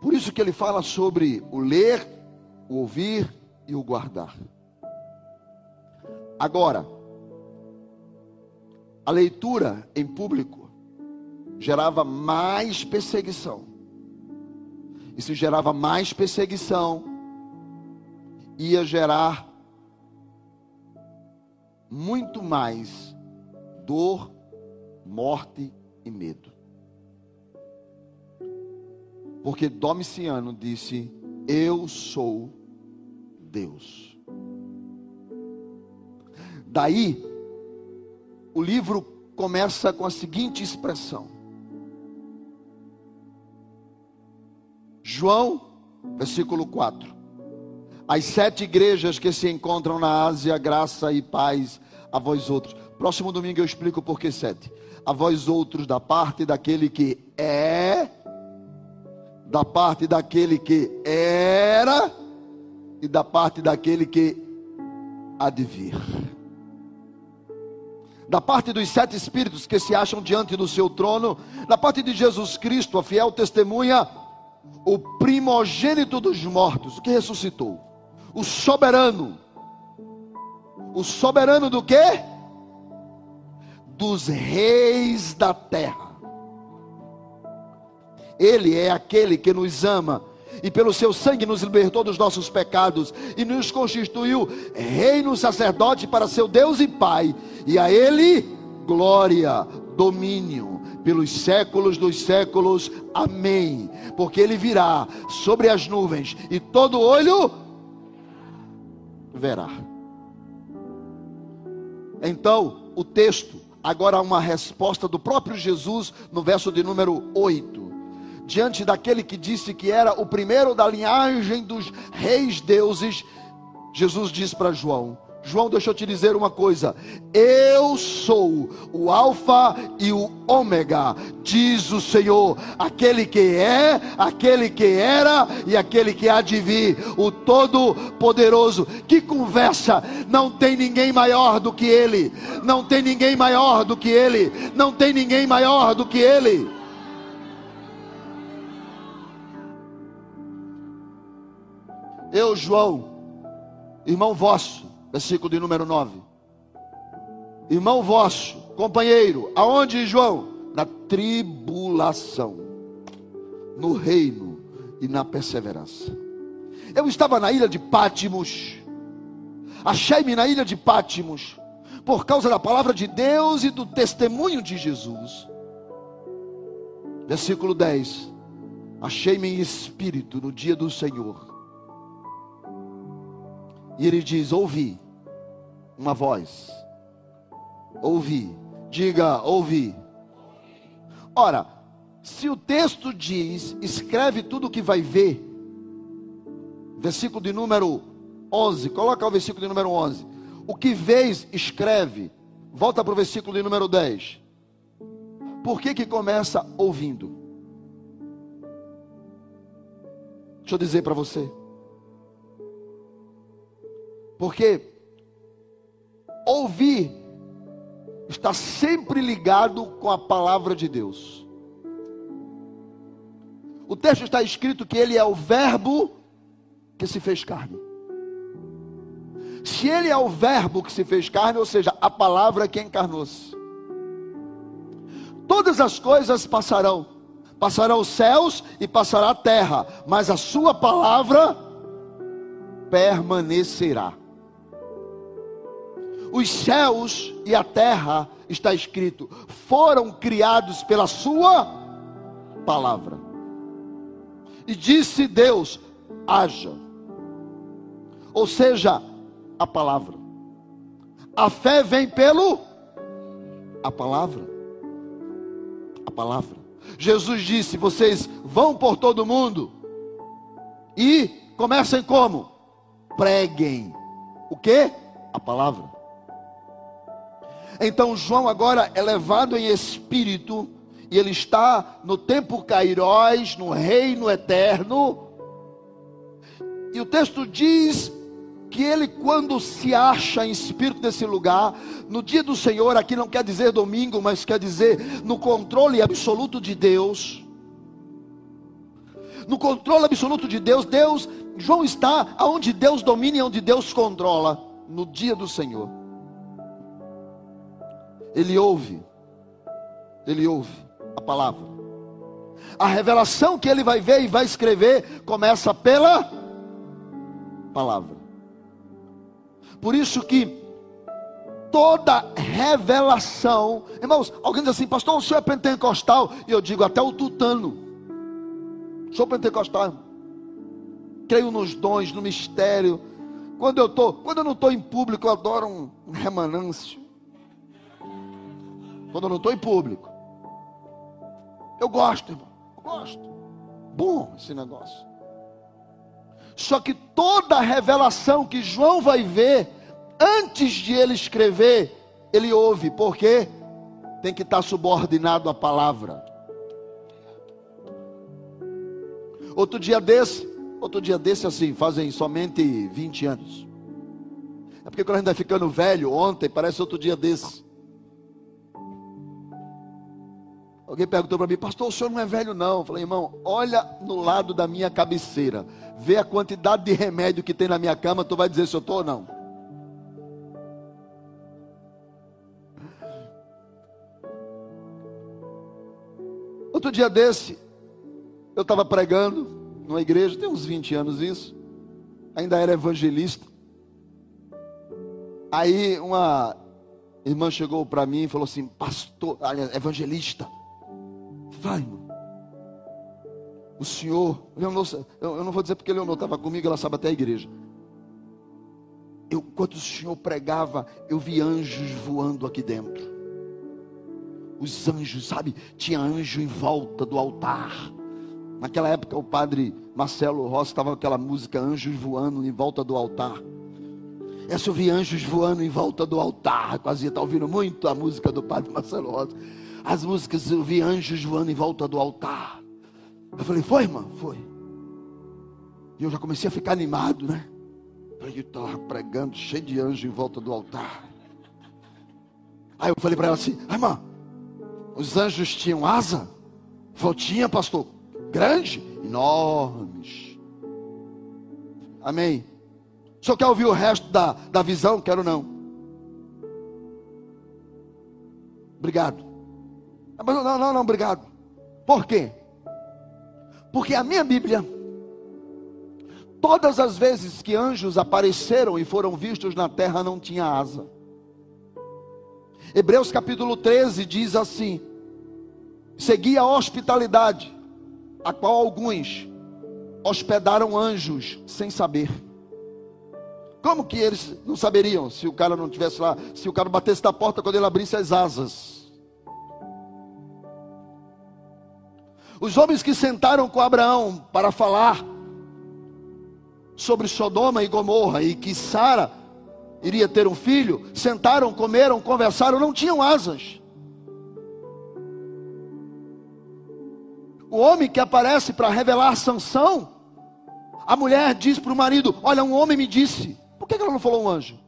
Por isso que ele fala sobre o ler, o ouvir e o guardar. Agora, a leitura em público gerava mais perseguição. E se gerava mais perseguição, ia gerar muito mais dor, morte e medo. Porque Domiciano disse: Eu sou Deus. Daí, o livro começa com a seguinte expressão: João, versículo 4. As sete igrejas que se encontram na Ásia, graça e paz a vós outros. Próximo domingo eu explico por que sete. A vós outros, da parte daquele que é, da parte daquele que era e da parte daquele que há de vir. Da parte dos sete espíritos que se acham diante do seu trono, da parte de Jesus Cristo, a fiel testemunha, o primogênito dos mortos, o que ressuscitou o soberano. O soberano do quê? Dos reis da terra. Ele é aquele que nos ama e pelo seu sangue nos libertou dos nossos pecados e nos constituiu reino sacerdote para seu Deus e Pai. E a ele glória, domínio pelos séculos dos séculos. Amém. Porque ele virá sobre as nuvens e todo olho verá. Então, o texto, agora uma resposta do próprio Jesus no verso de número 8. Diante daquele que disse que era o primeiro da linhagem dos reis deuses, Jesus diz para João: João, deixa eu te dizer uma coisa. Eu sou o Alfa e o Ômega, diz o Senhor, aquele que é, aquele que era e aquele que há de vir, o Todo-Poderoso. Que conversa! Não tem ninguém maior do que Ele, não tem ninguém maior do que Ele, não tem ninguém maior do que Ele. Eu, João, irmão vosso, versículo de número 9. Irmão vosso, companheiro, aonde, João? Na tribulação, no reino e na perseverança. Eu estava na ilha de Pátimos, achei-me na ilha de Pátimos, por causa da palavra de Deus e do testemunho de Jesus. Versículo 10: Achei-me em espírito no dia do Senhor e ele diz: Ouvi uma voz. Ouvi. Diga, ouvi. Ora, se o texto diz, escreve tudo o que vai ver, versículo de número 11, coloca o versículo de número 11. O que vês, escreve. Volta para o versículo de número 10. Por que que começa ouvindo? Deixa eu dizer para você. Porque ouvir está sempre ligado com a palavra de Deus. O texto está escrito que ele é o Verbo que se fez carne. Se ele é o Verbo que se fez carne, ou seja, a palavra que encarnou-se, todas as coisas passarão, passarão os céus e passará a terra, mas a sua palavra permanecerá os céus e a terra, está escrito, foram criados pela Sua palavra. E disse Deus: haja. Ou seja, a palavra. A fé vem pelo a palavra. A palavra. Jesus disse: "Vocês vão por todo mundo e comecem como? Preguem. O que? A palavra. Então João agora é levado em espírito e ele está no tempo Cairós, no reino eterno. E o texto diz que ele, quando se acha em espírito nesse lugar, no dia do Senhor, aqui não quer dizer domingo, mas quer dizer no controle absoluto de Deus. No controle absoluto de Deus, Deus, João está onde Deus domina e onde Deus controla, no dia do Senhor. Ele ouve, ele ouve a palavra. A revelação que ele vai ver e vai escrever começa pela palavra. Por isso que toda revelação, irmãos, alguém diz assim, pastor, o senhor é pentecostal? E eu digo, até o tutano. Sou pentecostal. Creio nos dons, no mistério. Quando eu tô, quando eu não estou em público, eu adoro um, remanâncio. Quando eu não estou em público. Eu gosto, irmão. Eu gosto. Bom esse negócio. Só que toda a revelação que João vai ver, antes de ele escrever, ele ouve, porque tem que estar subordinado à palavra. Outro dia desse, outro dia desse assim, fazem somente 20 anos. É porque quando a gente vai ficando velho, ontem parece outro dia desse. Alguém perguntou para mim, pastor, o senhor não é velho não. Eu falei, irmão, olha no lado da minha cabeceira. Vê a quantidade de remédio que tem na minha cama, tu vai dizer se eu estou ou não. Outro dia desse, eu estava pregando numa igreja, tem uns 20 anos isso. Ainda era evangelista. Aí uma irmã chegou para mim e falou assim: Pastor, evangelista, Vai, irmão. O Senhor, Leonor, eu não vou dizer porque Leonor estava comigo, ela sabe até a igreja. Eu, quando o Senhor pregava, eu vi anjos voando aqui dentro. Os anjos, sabe? Tinha anjo em volta do altar. Naquela época, o padre Marcelo Rossi estava com aquela música Anjos voando em volta do altar. Essa eu vi anjos voando em volta do altar. Quase está ouvindo muito a música do padre Marcelo Rossi as músicas, eu vi anjos voando em volta do altar. Eu falei, foi, irmã? Foi. E eu já comecei a ficar animado, né? Eu estava pregando, cheio de anjos em volta do altar. Aí eu falei para ela assim, ah, irmã, os anjos tinham asa? Falou, tinha, pastor. Grande? Enormes. Amém. O senhor quer ouvir o resto da, da visão? Quero não. Obrigado. Mas não, não, não, obrigado. Por quê? Porque a minha Bíblia, todas as vezes que anjos apareceram e foram vistos na terra, não tinha asa. Hebreus capítulo 13 diz assim: seguia a hospitalidade, a qual alguns hospedaram anjos sem saber. Como que eles não saberiam se o cara não tivesse lá, se o cara batesse na porta quando ele abrisse as asas? Os homens que sentaram com Abraão para falar sobre Sodoma e Gomorra e que Sara iria ter um filho, sentaram, comeram, conversaram, não tinham asas. O homem que aparece para revelar sanção, a mulher diz para o marido: Olha, um homem me disse. Por que ela não falou um anjo?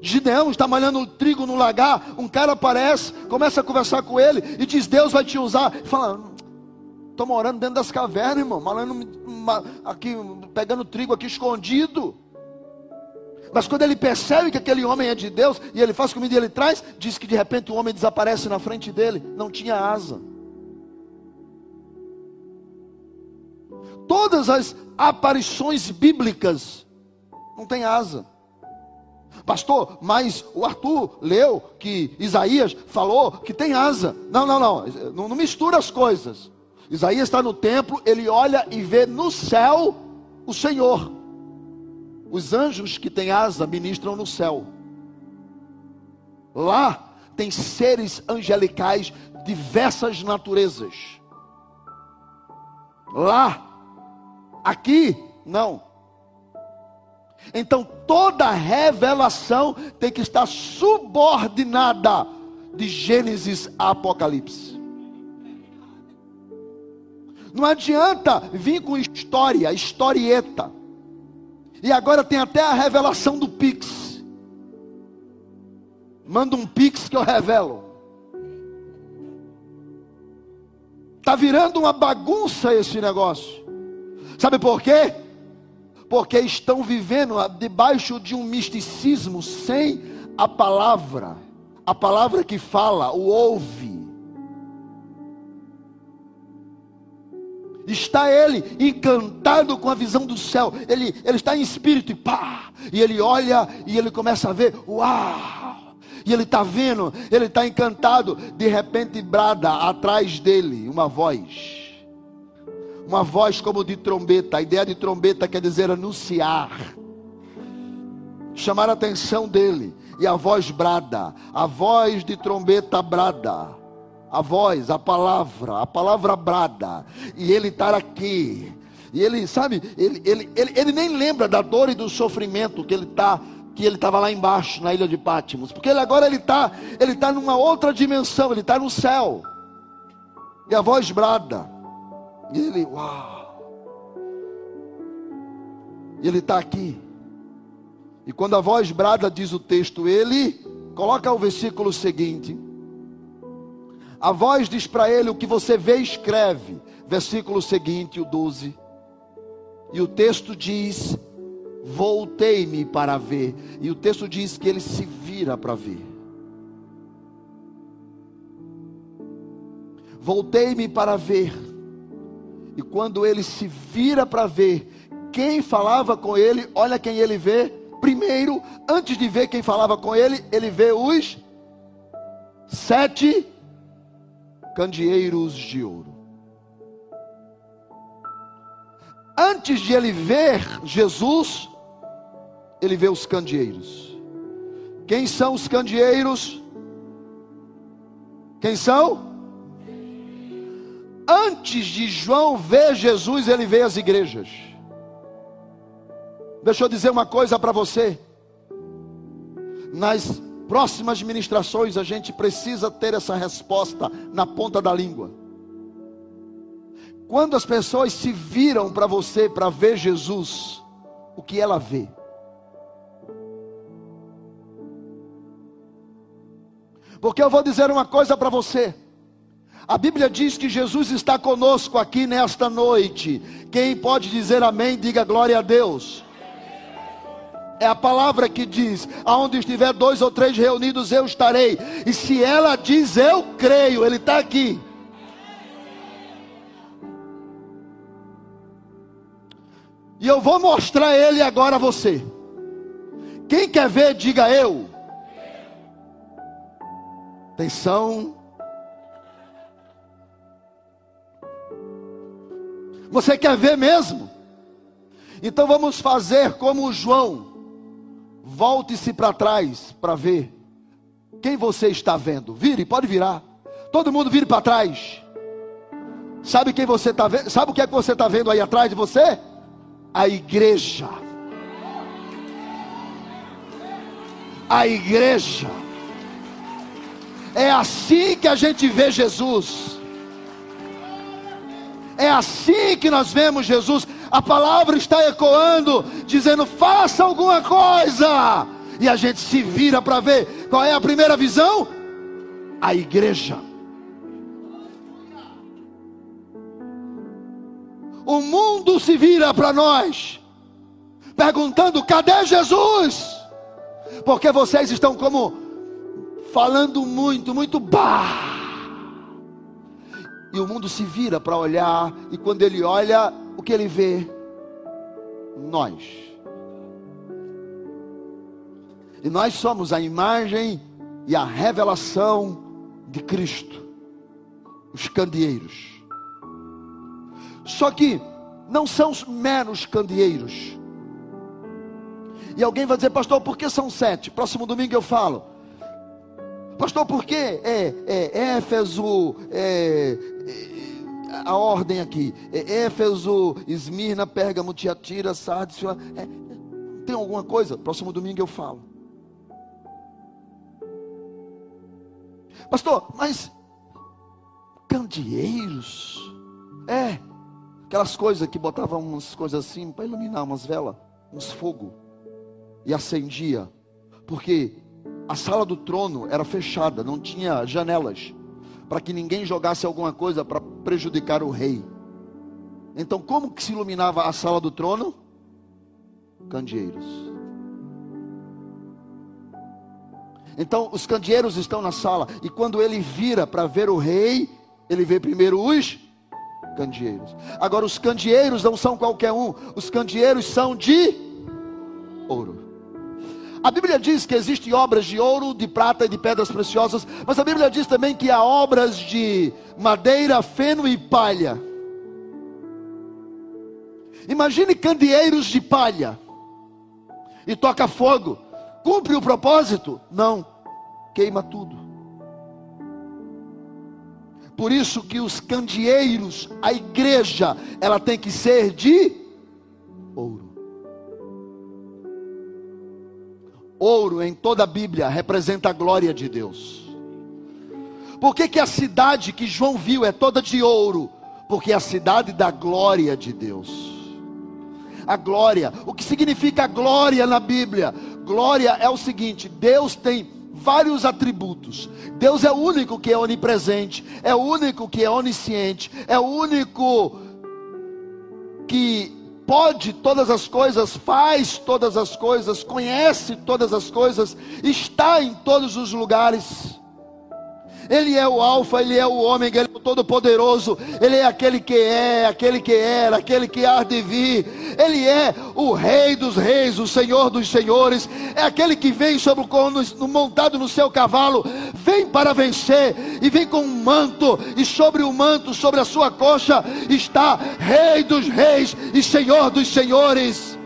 Gideão está malhando trigo no lagar, um cara aparece, começa a conversar com ele e diz: Deus vai te usar. E fala: Estou morando dentro das cavernas, irmão, malhando aqui, pegando trigo aqui escondido. Mas quando ele percebe que aquele homem é de Deus e ele faz comida e ele traz, diz que de repente o homem desaparece na frente dele, não tinha asa. Todas as aparições bíblicas não tem asa. Pastor, mas o Arthur leu que Isaías falou que tem asa. Não, não, não. Não, não mistura as coisas. Isaías está no templo, ele olha e vê no céu o Senhor. Os anjos que têm asa ministram no céu. Lá tem seres angelicais diversas naturezas. Lá, aqui, não. Então toda revelação tem que estar subordinada de Gênesis a Apocalipse. Não adianta vir com história, historieta. E agora tem até a revelação do Pix. Manda um Pix que eu revelo. Está virando uma bagunça esse negócio. Sabe por quê? Porque estão vivendo debaixo de um misticismo sem a palavra. A palavra que fala, o ouve. Está ele encantado com a visão do céu. Ele, ele está em espírito e pá. E ele olha e ele começa a ver. Uau! e ele está vendo, ele está encantado. De repente brada atrás dele uma voz, uma voz como de trombeta. A ideia de trombeta quer dizer anunciar, chamar a atenção dele. E a voz brada, a voz de trombeta brada, a voz, a palavra, a palavra brada, e ele está aqui. E ele, sabe, ele, ele, ele, ele nem lembra da dor e do sofrimento que ele está que ele estava lá embaixo na ilha de Pátimos, porque ele agora ele está ele tá numa outra dimensão, ele está no céu. E a voz brada. E ele, uau. Ele está aqui. E quando a voz brada diz o texto, ele coloca o versículo seguinte. A voz diz para ele o que você vê escreve. Versículo seguinte, o 12. E o texto diz: voltei-me para ver. E o texto diz que ele se vira para ver. Voltei-me para ver. E quando ele se vira para ver, quem falava com ele, olha quem ele vê. Primeiro, antes de ver quem falava com ele, ele vê os sete candeeiros de ouro. Antes de ele ver Jesus, ele vê os candeeiros. Quem são os candeeiros? Quem são? Antes de João ver Jesus, ele vê as igrejas. Deixa eu dizer uma coisa para você. Nas próximas ministrações, a gente precisa ter essa resposta na ponta da língua. Quando as pessoas se viram para você para ver Jesus, o que ela vê? Porque eu vou dizer uma coisa para você. A Bíblia diz que Jesus está conosco aqui nesta noite. Quem pode dizer amém, diga glória a Deus. É a palavra que diz: aonde estiver dois ou três reunidos, eu estarei. E se ela diz, eu creio, Ele está aqui. E eu vou mostrar Ele agora a você. Quem quer ver, diga eu. Atenção. Você quer ver mesmo? Então vamos fazer como João. Volte-se para trás para ver quem você está vendo. Vire, pode virar. Todo mundo vire para trás. Sabe quem você está vendo? Sabe o que é que você está vendo aí atrás de você? A igreja. A igreja. É assim que a gente vê Jesus. É assim que nós vemos Jesus. A palavra está ecoando, dizendo: faça alguma coisa. E a gente se vira para ver qual é a primeira visão? A igreja. O mundo se vira para nós, perguntando: cadê Jesus? Porque vocês estão como falando muito, muito bah. E o mundo se vira para olhar, e quando ele olha, o que ele vê? Nós. E nós somos a imagem e a revelação de Cristo, os candeeiros. Só que não são os meros candeeiros. E alguém vai dizer, pastor, por que são sete? Próximo domingo eu falo. Pastor, por que é, é Éfeso, é, é, a ordem aqui, é Éfeso, Esmirna, Pérgamo, Tiatira, Sardes, é, tem alguma coisa? Próximo domingo eu falo. Pastor, mas candeeiros? É, aquelas coisas que botavam umas coisas assim para iluminar umas velas, uns fogo e acendia, porque a sala do trono era fechada, não tinha janelas, para que ninguém jogasse alguma coisa para prejudicar o rei. Então, como que se iluminava a sala do trono? Candeeiros. Então, os candeeiros estão na sala, e quando ele vira para ver o rei, ele vê primeiro os candeeiros. Agora, os candeeiros não são qualquer um, os candeeiros são de ouro. A Bíblia diz que existem obras de ouro, de prata e de pedras preciosas, mas a Bíblia diz também que há obras de madeira, feno e palha. Imagine candeeiros de palha e toca fogo. Cumpre o propósito? Não, queima tudo. Por isso que os candeeiros, a igreja, ela tem que ser de ouro. Ouro em toda a Bíblia representa a glória de Deus. Por que, que a cidade que João viu é toda de ouro? Porque é a cidade da glória de Deus. A glória, o que significa glória na Bíblia? Glória é o seguinte: Deus tem vários atributos. Deus é o único que é onipresente, é o único que é onisciente, é o único que pode todas as coisas, faz todas as coisas, conhece todas as coisas, está em todos os lugares. Ele é o Alfa, Ele é o Ômega, Ele é o Todo-Poderoso, Ele é aquele que é, aquele que era, aquele que há de vir, Ele é o Rei dos Reis, o Senhor dos Senhores, é aquele que vem sobre o montado no seu cavalo, vem para vencer, e vem com um manto, e sobre o manto, sobre a sua coxa, está Rei dos Reis e Senhor dos Senhores.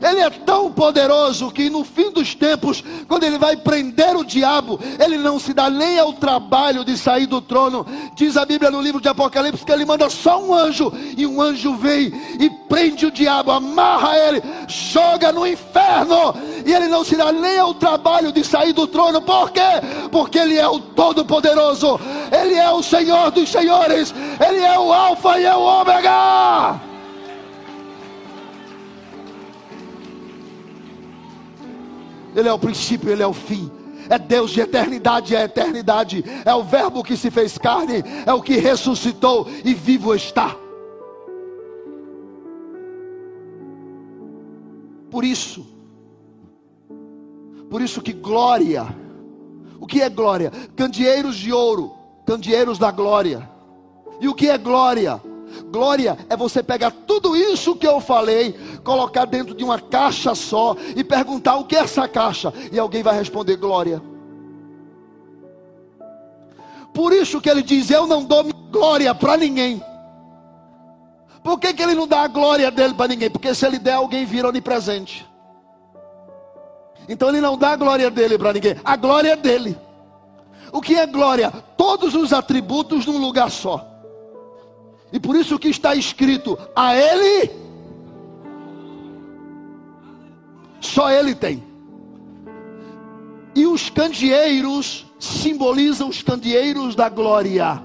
Ele é tão poderoso que no fim dos tempos, quando ele vai prender o diabo, ele não se dá nem ao trabalho de sair do trono. Diz a Bíblia no livro de Apocalipse que ele manda só um anjo, e um anjo vem e prende o diabo, amarra ele, joga no inferno, e ele não se dá nem ao trabalho de sair do trono. Por quê? Porque ele é o todo-poderoso, ele é o Senhor dos senhores, ele é o Alfa e é o Ômega. Ele é o princípio, Ele é o fim. É Deus de eternidade a eternidade. É o Verbo que se fez carne. É o que ressuscitou e vivo está. Por isso, por isso que glória, o que é glória? Candeeiros de ouro, candeeiros da glória. E o que é glória? Glória é você pegar tudo isso que eu falei, colocar dentro de uma caixa só e perguntar o que é essa caixa, e alguém vai responder glória. Por isso que ele diz: Eu não dou glória para ninguém. Por que, que ele não dá a glória dele para ninguém? Porque se ele der, alguém vira onipresente. Então ele não dá a glória dele para ninguém, a glória é dele. O que é glória? Todos os atributos num lugar só. E por isso que está escrito: a Ele, só Ele tem. E os candeeiros simbolizam os candeeiros da glória.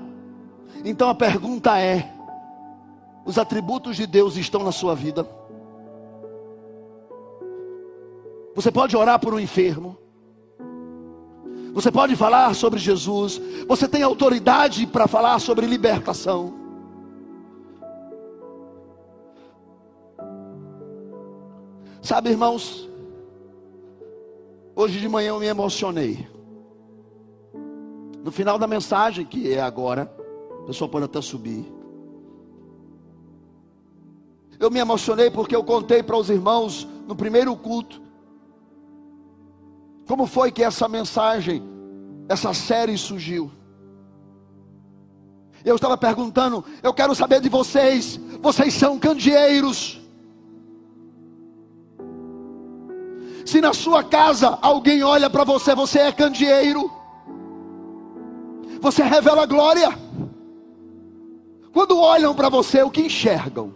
Então a pergunta é: os atributos de Deus estão na sua vida? Você pode orar por um enfermo. Você pode falar sobre Jesus. Você tem autoridade para falar sobre libertação. Sabe, irmãos, hoje de manhã eu me emocionei. No final da mensagem, que é agora, a pessoa pode até subir. Eu me emocionei porque eu contei para os irmãos no primeiro culto como foi que essa mensagem, essa série surgiu. Eu estava perguntando, eu quero saber de vocês, vocês são candeeiros. Se na sua casa alguém olha para você, você é candeeiro, você revela glória. Quando olham para você, o que enxergam?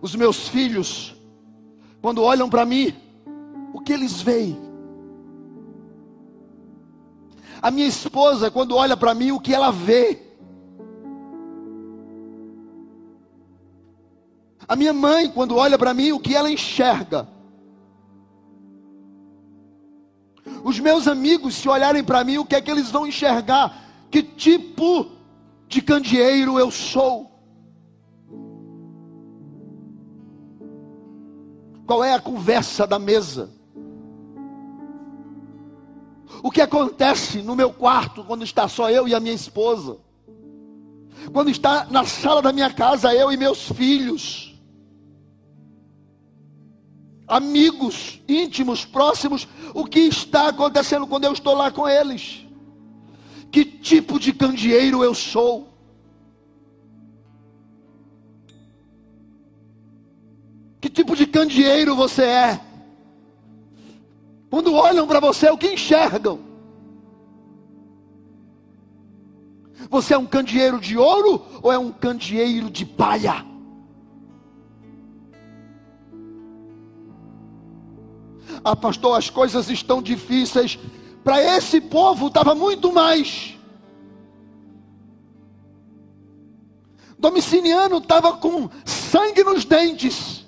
Os meus filhos, quando olham para mim, o que eles veem? A minha esposa, quando olha para mim, o que ela vê? A minha mãe, quando olha para mim, o que ela enxerga? Os meus amigos, se olharem para mim, o que é que eles vão enxergar? Que tipo de candeeiro eu sou? Qual é a conversa da mesa? O que acontece no meu quarto quando está só eu e a minha esposa? Quando está na sala da minha casa eu e meus filhos? Amigos íntimos, próximos, o que está acontecendo quando eu estou lá com eles. Que tipo de candeeiro eu sou? Que tipo de candeeiro você é? Quando olham para você, o que enxergam? Você é um candeeiro de ouro ou é um candeeiro de palha? Ah, pastor, as coisas estão difíceis. Para esse povo estava muito mais. Domiciliano estava com sangue nos dentes.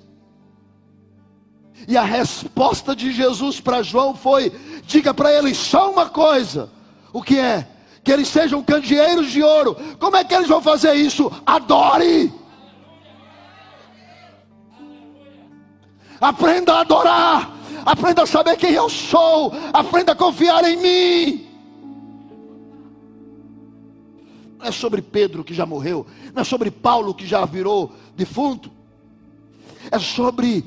E a resposta de Jesus para João foi: diga para eles só uma coisa. O que é? Que eles sejam candeeiros de ouro. Como é que eles vão fazer isso? Adore. Aprenda a adorar. Aprenda a saber quem eu sou. Aprenda a confiar em mim. Não é sobre Pedro que já morreu. Não é sobre Paulo que já virou defunto. É sobre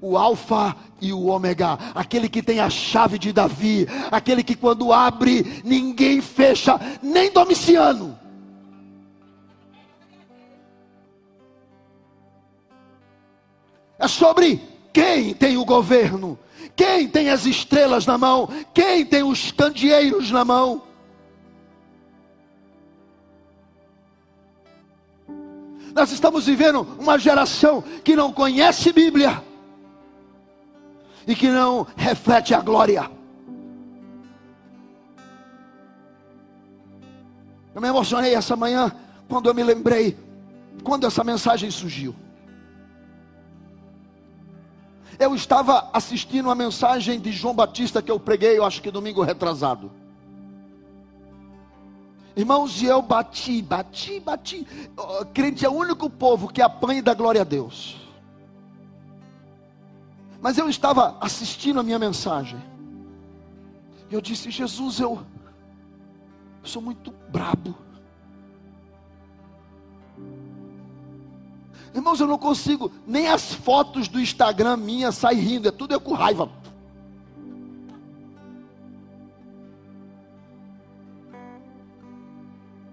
o Alfa e o Ômega, aquele que tem a chave de Davi, aquele que quando abre, ninguém fecha, nem Domiciano. É sobre quem tem o governo? Quem tem as estrelas na mão? Quem tem os candeeiros na mão? Nós estamos vivendo uma geração que não conhece Bíblia e que não reflete a glória. Eu me emocionei essa manhã quando eu me lembrei quando essa mensagem surgiu. Eu estava assistindo uma mensagem de João Batista que eu preguei, eu acho que domingo retrasado. Irmãos, e eu bati, bati, bati. crente é o único povo que apanha da glória a Deus. Mas eu estava assistindo a minha mensagem. E eu disse: Jesus, eu, eu sou muito brabo. Irmãos, eu não consigo, nem as fotos do Instagram minha sair rindo, é tudo eu com raiva.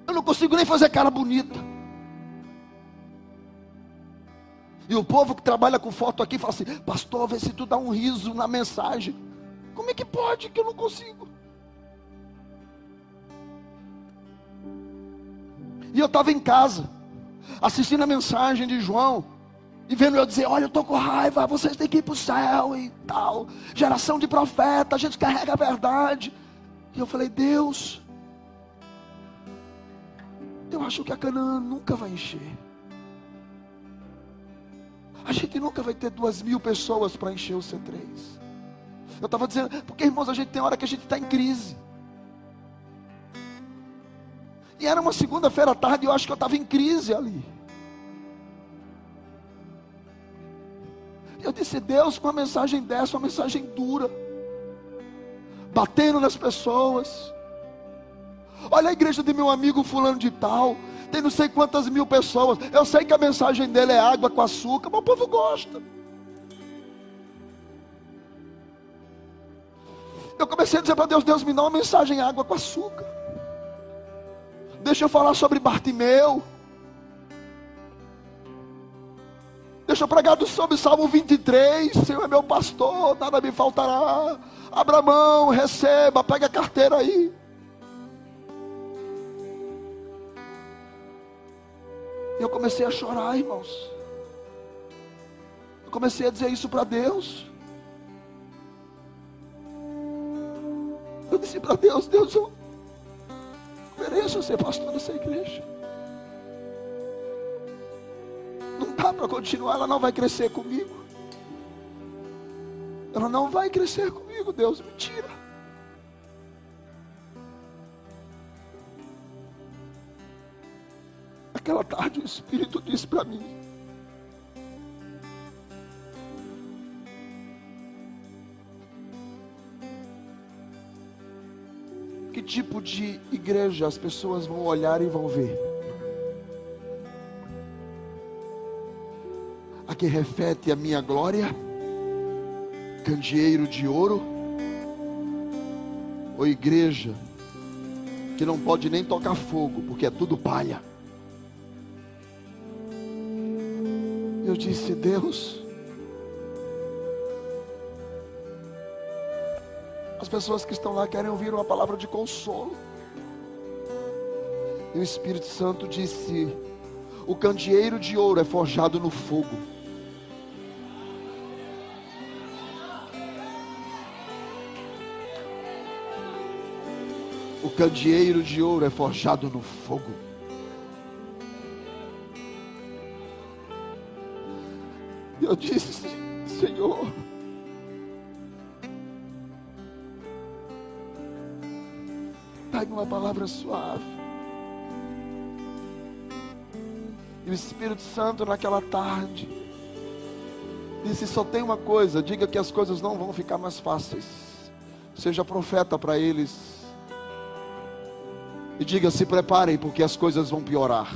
Eu não consigo nem fazer cara bonita. E o povo que trabalha com foto aqui fala assim: Pastor, vê se tu dá um riso na mensagem. Como é que pode que eu não consigo? E eu estava em casa assistindo a mensagem de João e vendo eu dizer: Olha, eu estou com raiva, vocês têm que ir para o céu e tal. Geração de profeta, a gente carrega a verdade. E eu falei: Deus, eu acho que a Canaã nunca vai encher. A gente nunca vai ter duas mil pessoas para encher o C3. Eu estava dizendo, porque irmãos, a gente tem hora que a gente está em crise. E era uma segunda-feira à tarde, e eu acho que eu estava em crise ali. Eu disse, Deus, com uma mensagem dessa, uma mensagem dura, batendo nas pessoas. Olha a igreja de meu amigo fulano de tal, tem não sei quantas mil pessoas. Eu sei que a mensagem dele é água com açúcar, mas o povo gosta. Eu comecei a dizer para Deus, Deus me dá uma mensagem água com açúcar. Deixa eu falar sobre Bartimeu. Deixa eu pregar sobre Salmo 23. Senhor é meu pastor, nada me faltará. Abra a mão, receba, pega a carteira aí. E eu comecei a chorar, irmãos. Eu comecei a dizer isso para Deus. Eu disse para Deus: Deus, eu mereço ser pastor dessa igreja. Não dá para continuar, ela não vai crescer comigo. Ela não vai crescer comigo, Deus, me tira. Aquela tarde o Espírito disse para mim: tipo de igreja as pessoas vão olhar e vão ver? A que reflete a minha glória? Candeeiro de ouro? Ou igreja que não pode nem tocar fogo, porque é tudo palha? Eu disse, Deus, As pessoas que estão lá querem ouvir uma palavra de consolo. E o Espírito Santo disse: O candeeiro de ouro é forjado no fogo. O candeeiro de ouro é forjado no fogo. E eu disse: Senhor, Pegue uma palavra suave. E o Espírito Santo naquela tarde disse: só tem uma coisa, diga que as coisas não vão ficar mais fáceis. Seja profeta para eles. E diga: se preparem, porque as coisas vão piorar.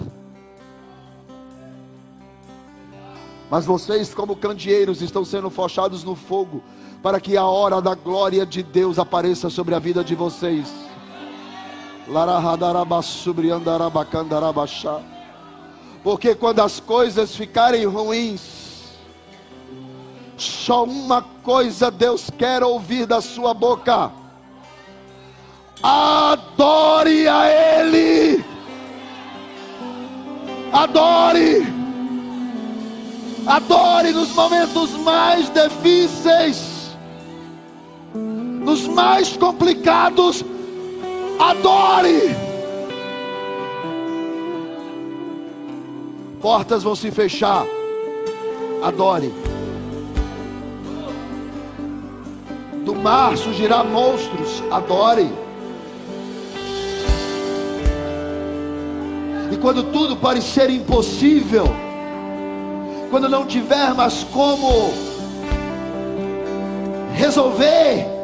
Mas vocês, como candeeiros, estão sendo forçados no fogo, para que a hora da glória de Deus apareça sobre a vida de vocês. Porque quando as coisas ficarem ruins, só uma coisa Deus quer ouvir da sua boca: adore a Ele, adore, adore nos momentos mais difíceis, nos mais complicados Adore. Portas vão se fechar. Adore. Do mar surgirá monstros. Adore. E quando tudo parecer impossível, quando não tiver mais como resolver,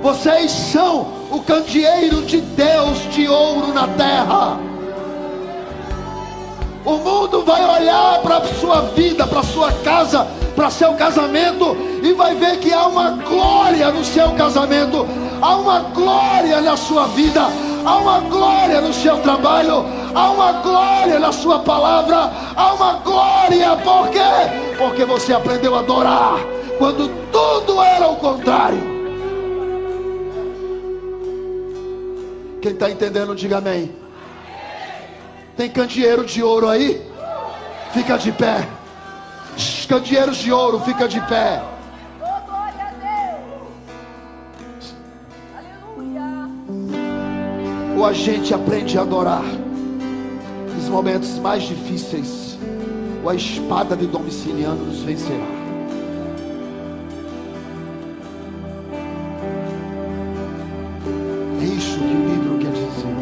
vocês são o candeeiro de Deus de ouro na terra. O mundo vai olhar para a sua vida, para a sua casa, para seu casamento e vai ver que há uma glória no seu casamento, há uma glória na sua vida, há uma glória no seu trabalho, há uma glória na sua palavra, há uma glória, por quê? Porque você aprendeu a adorar quando tudo era o contrário. Quem está entendendo, diga amém. Tem candeeiro de ouro aí? Fica de pé. Candeeiros de ouro, fica de pé. Ou a gente aprende a adorar nos momentos mais difíceis, ou a espada de Domiciliano nos vencerá. É isso que o livro quer dizer. De ouro.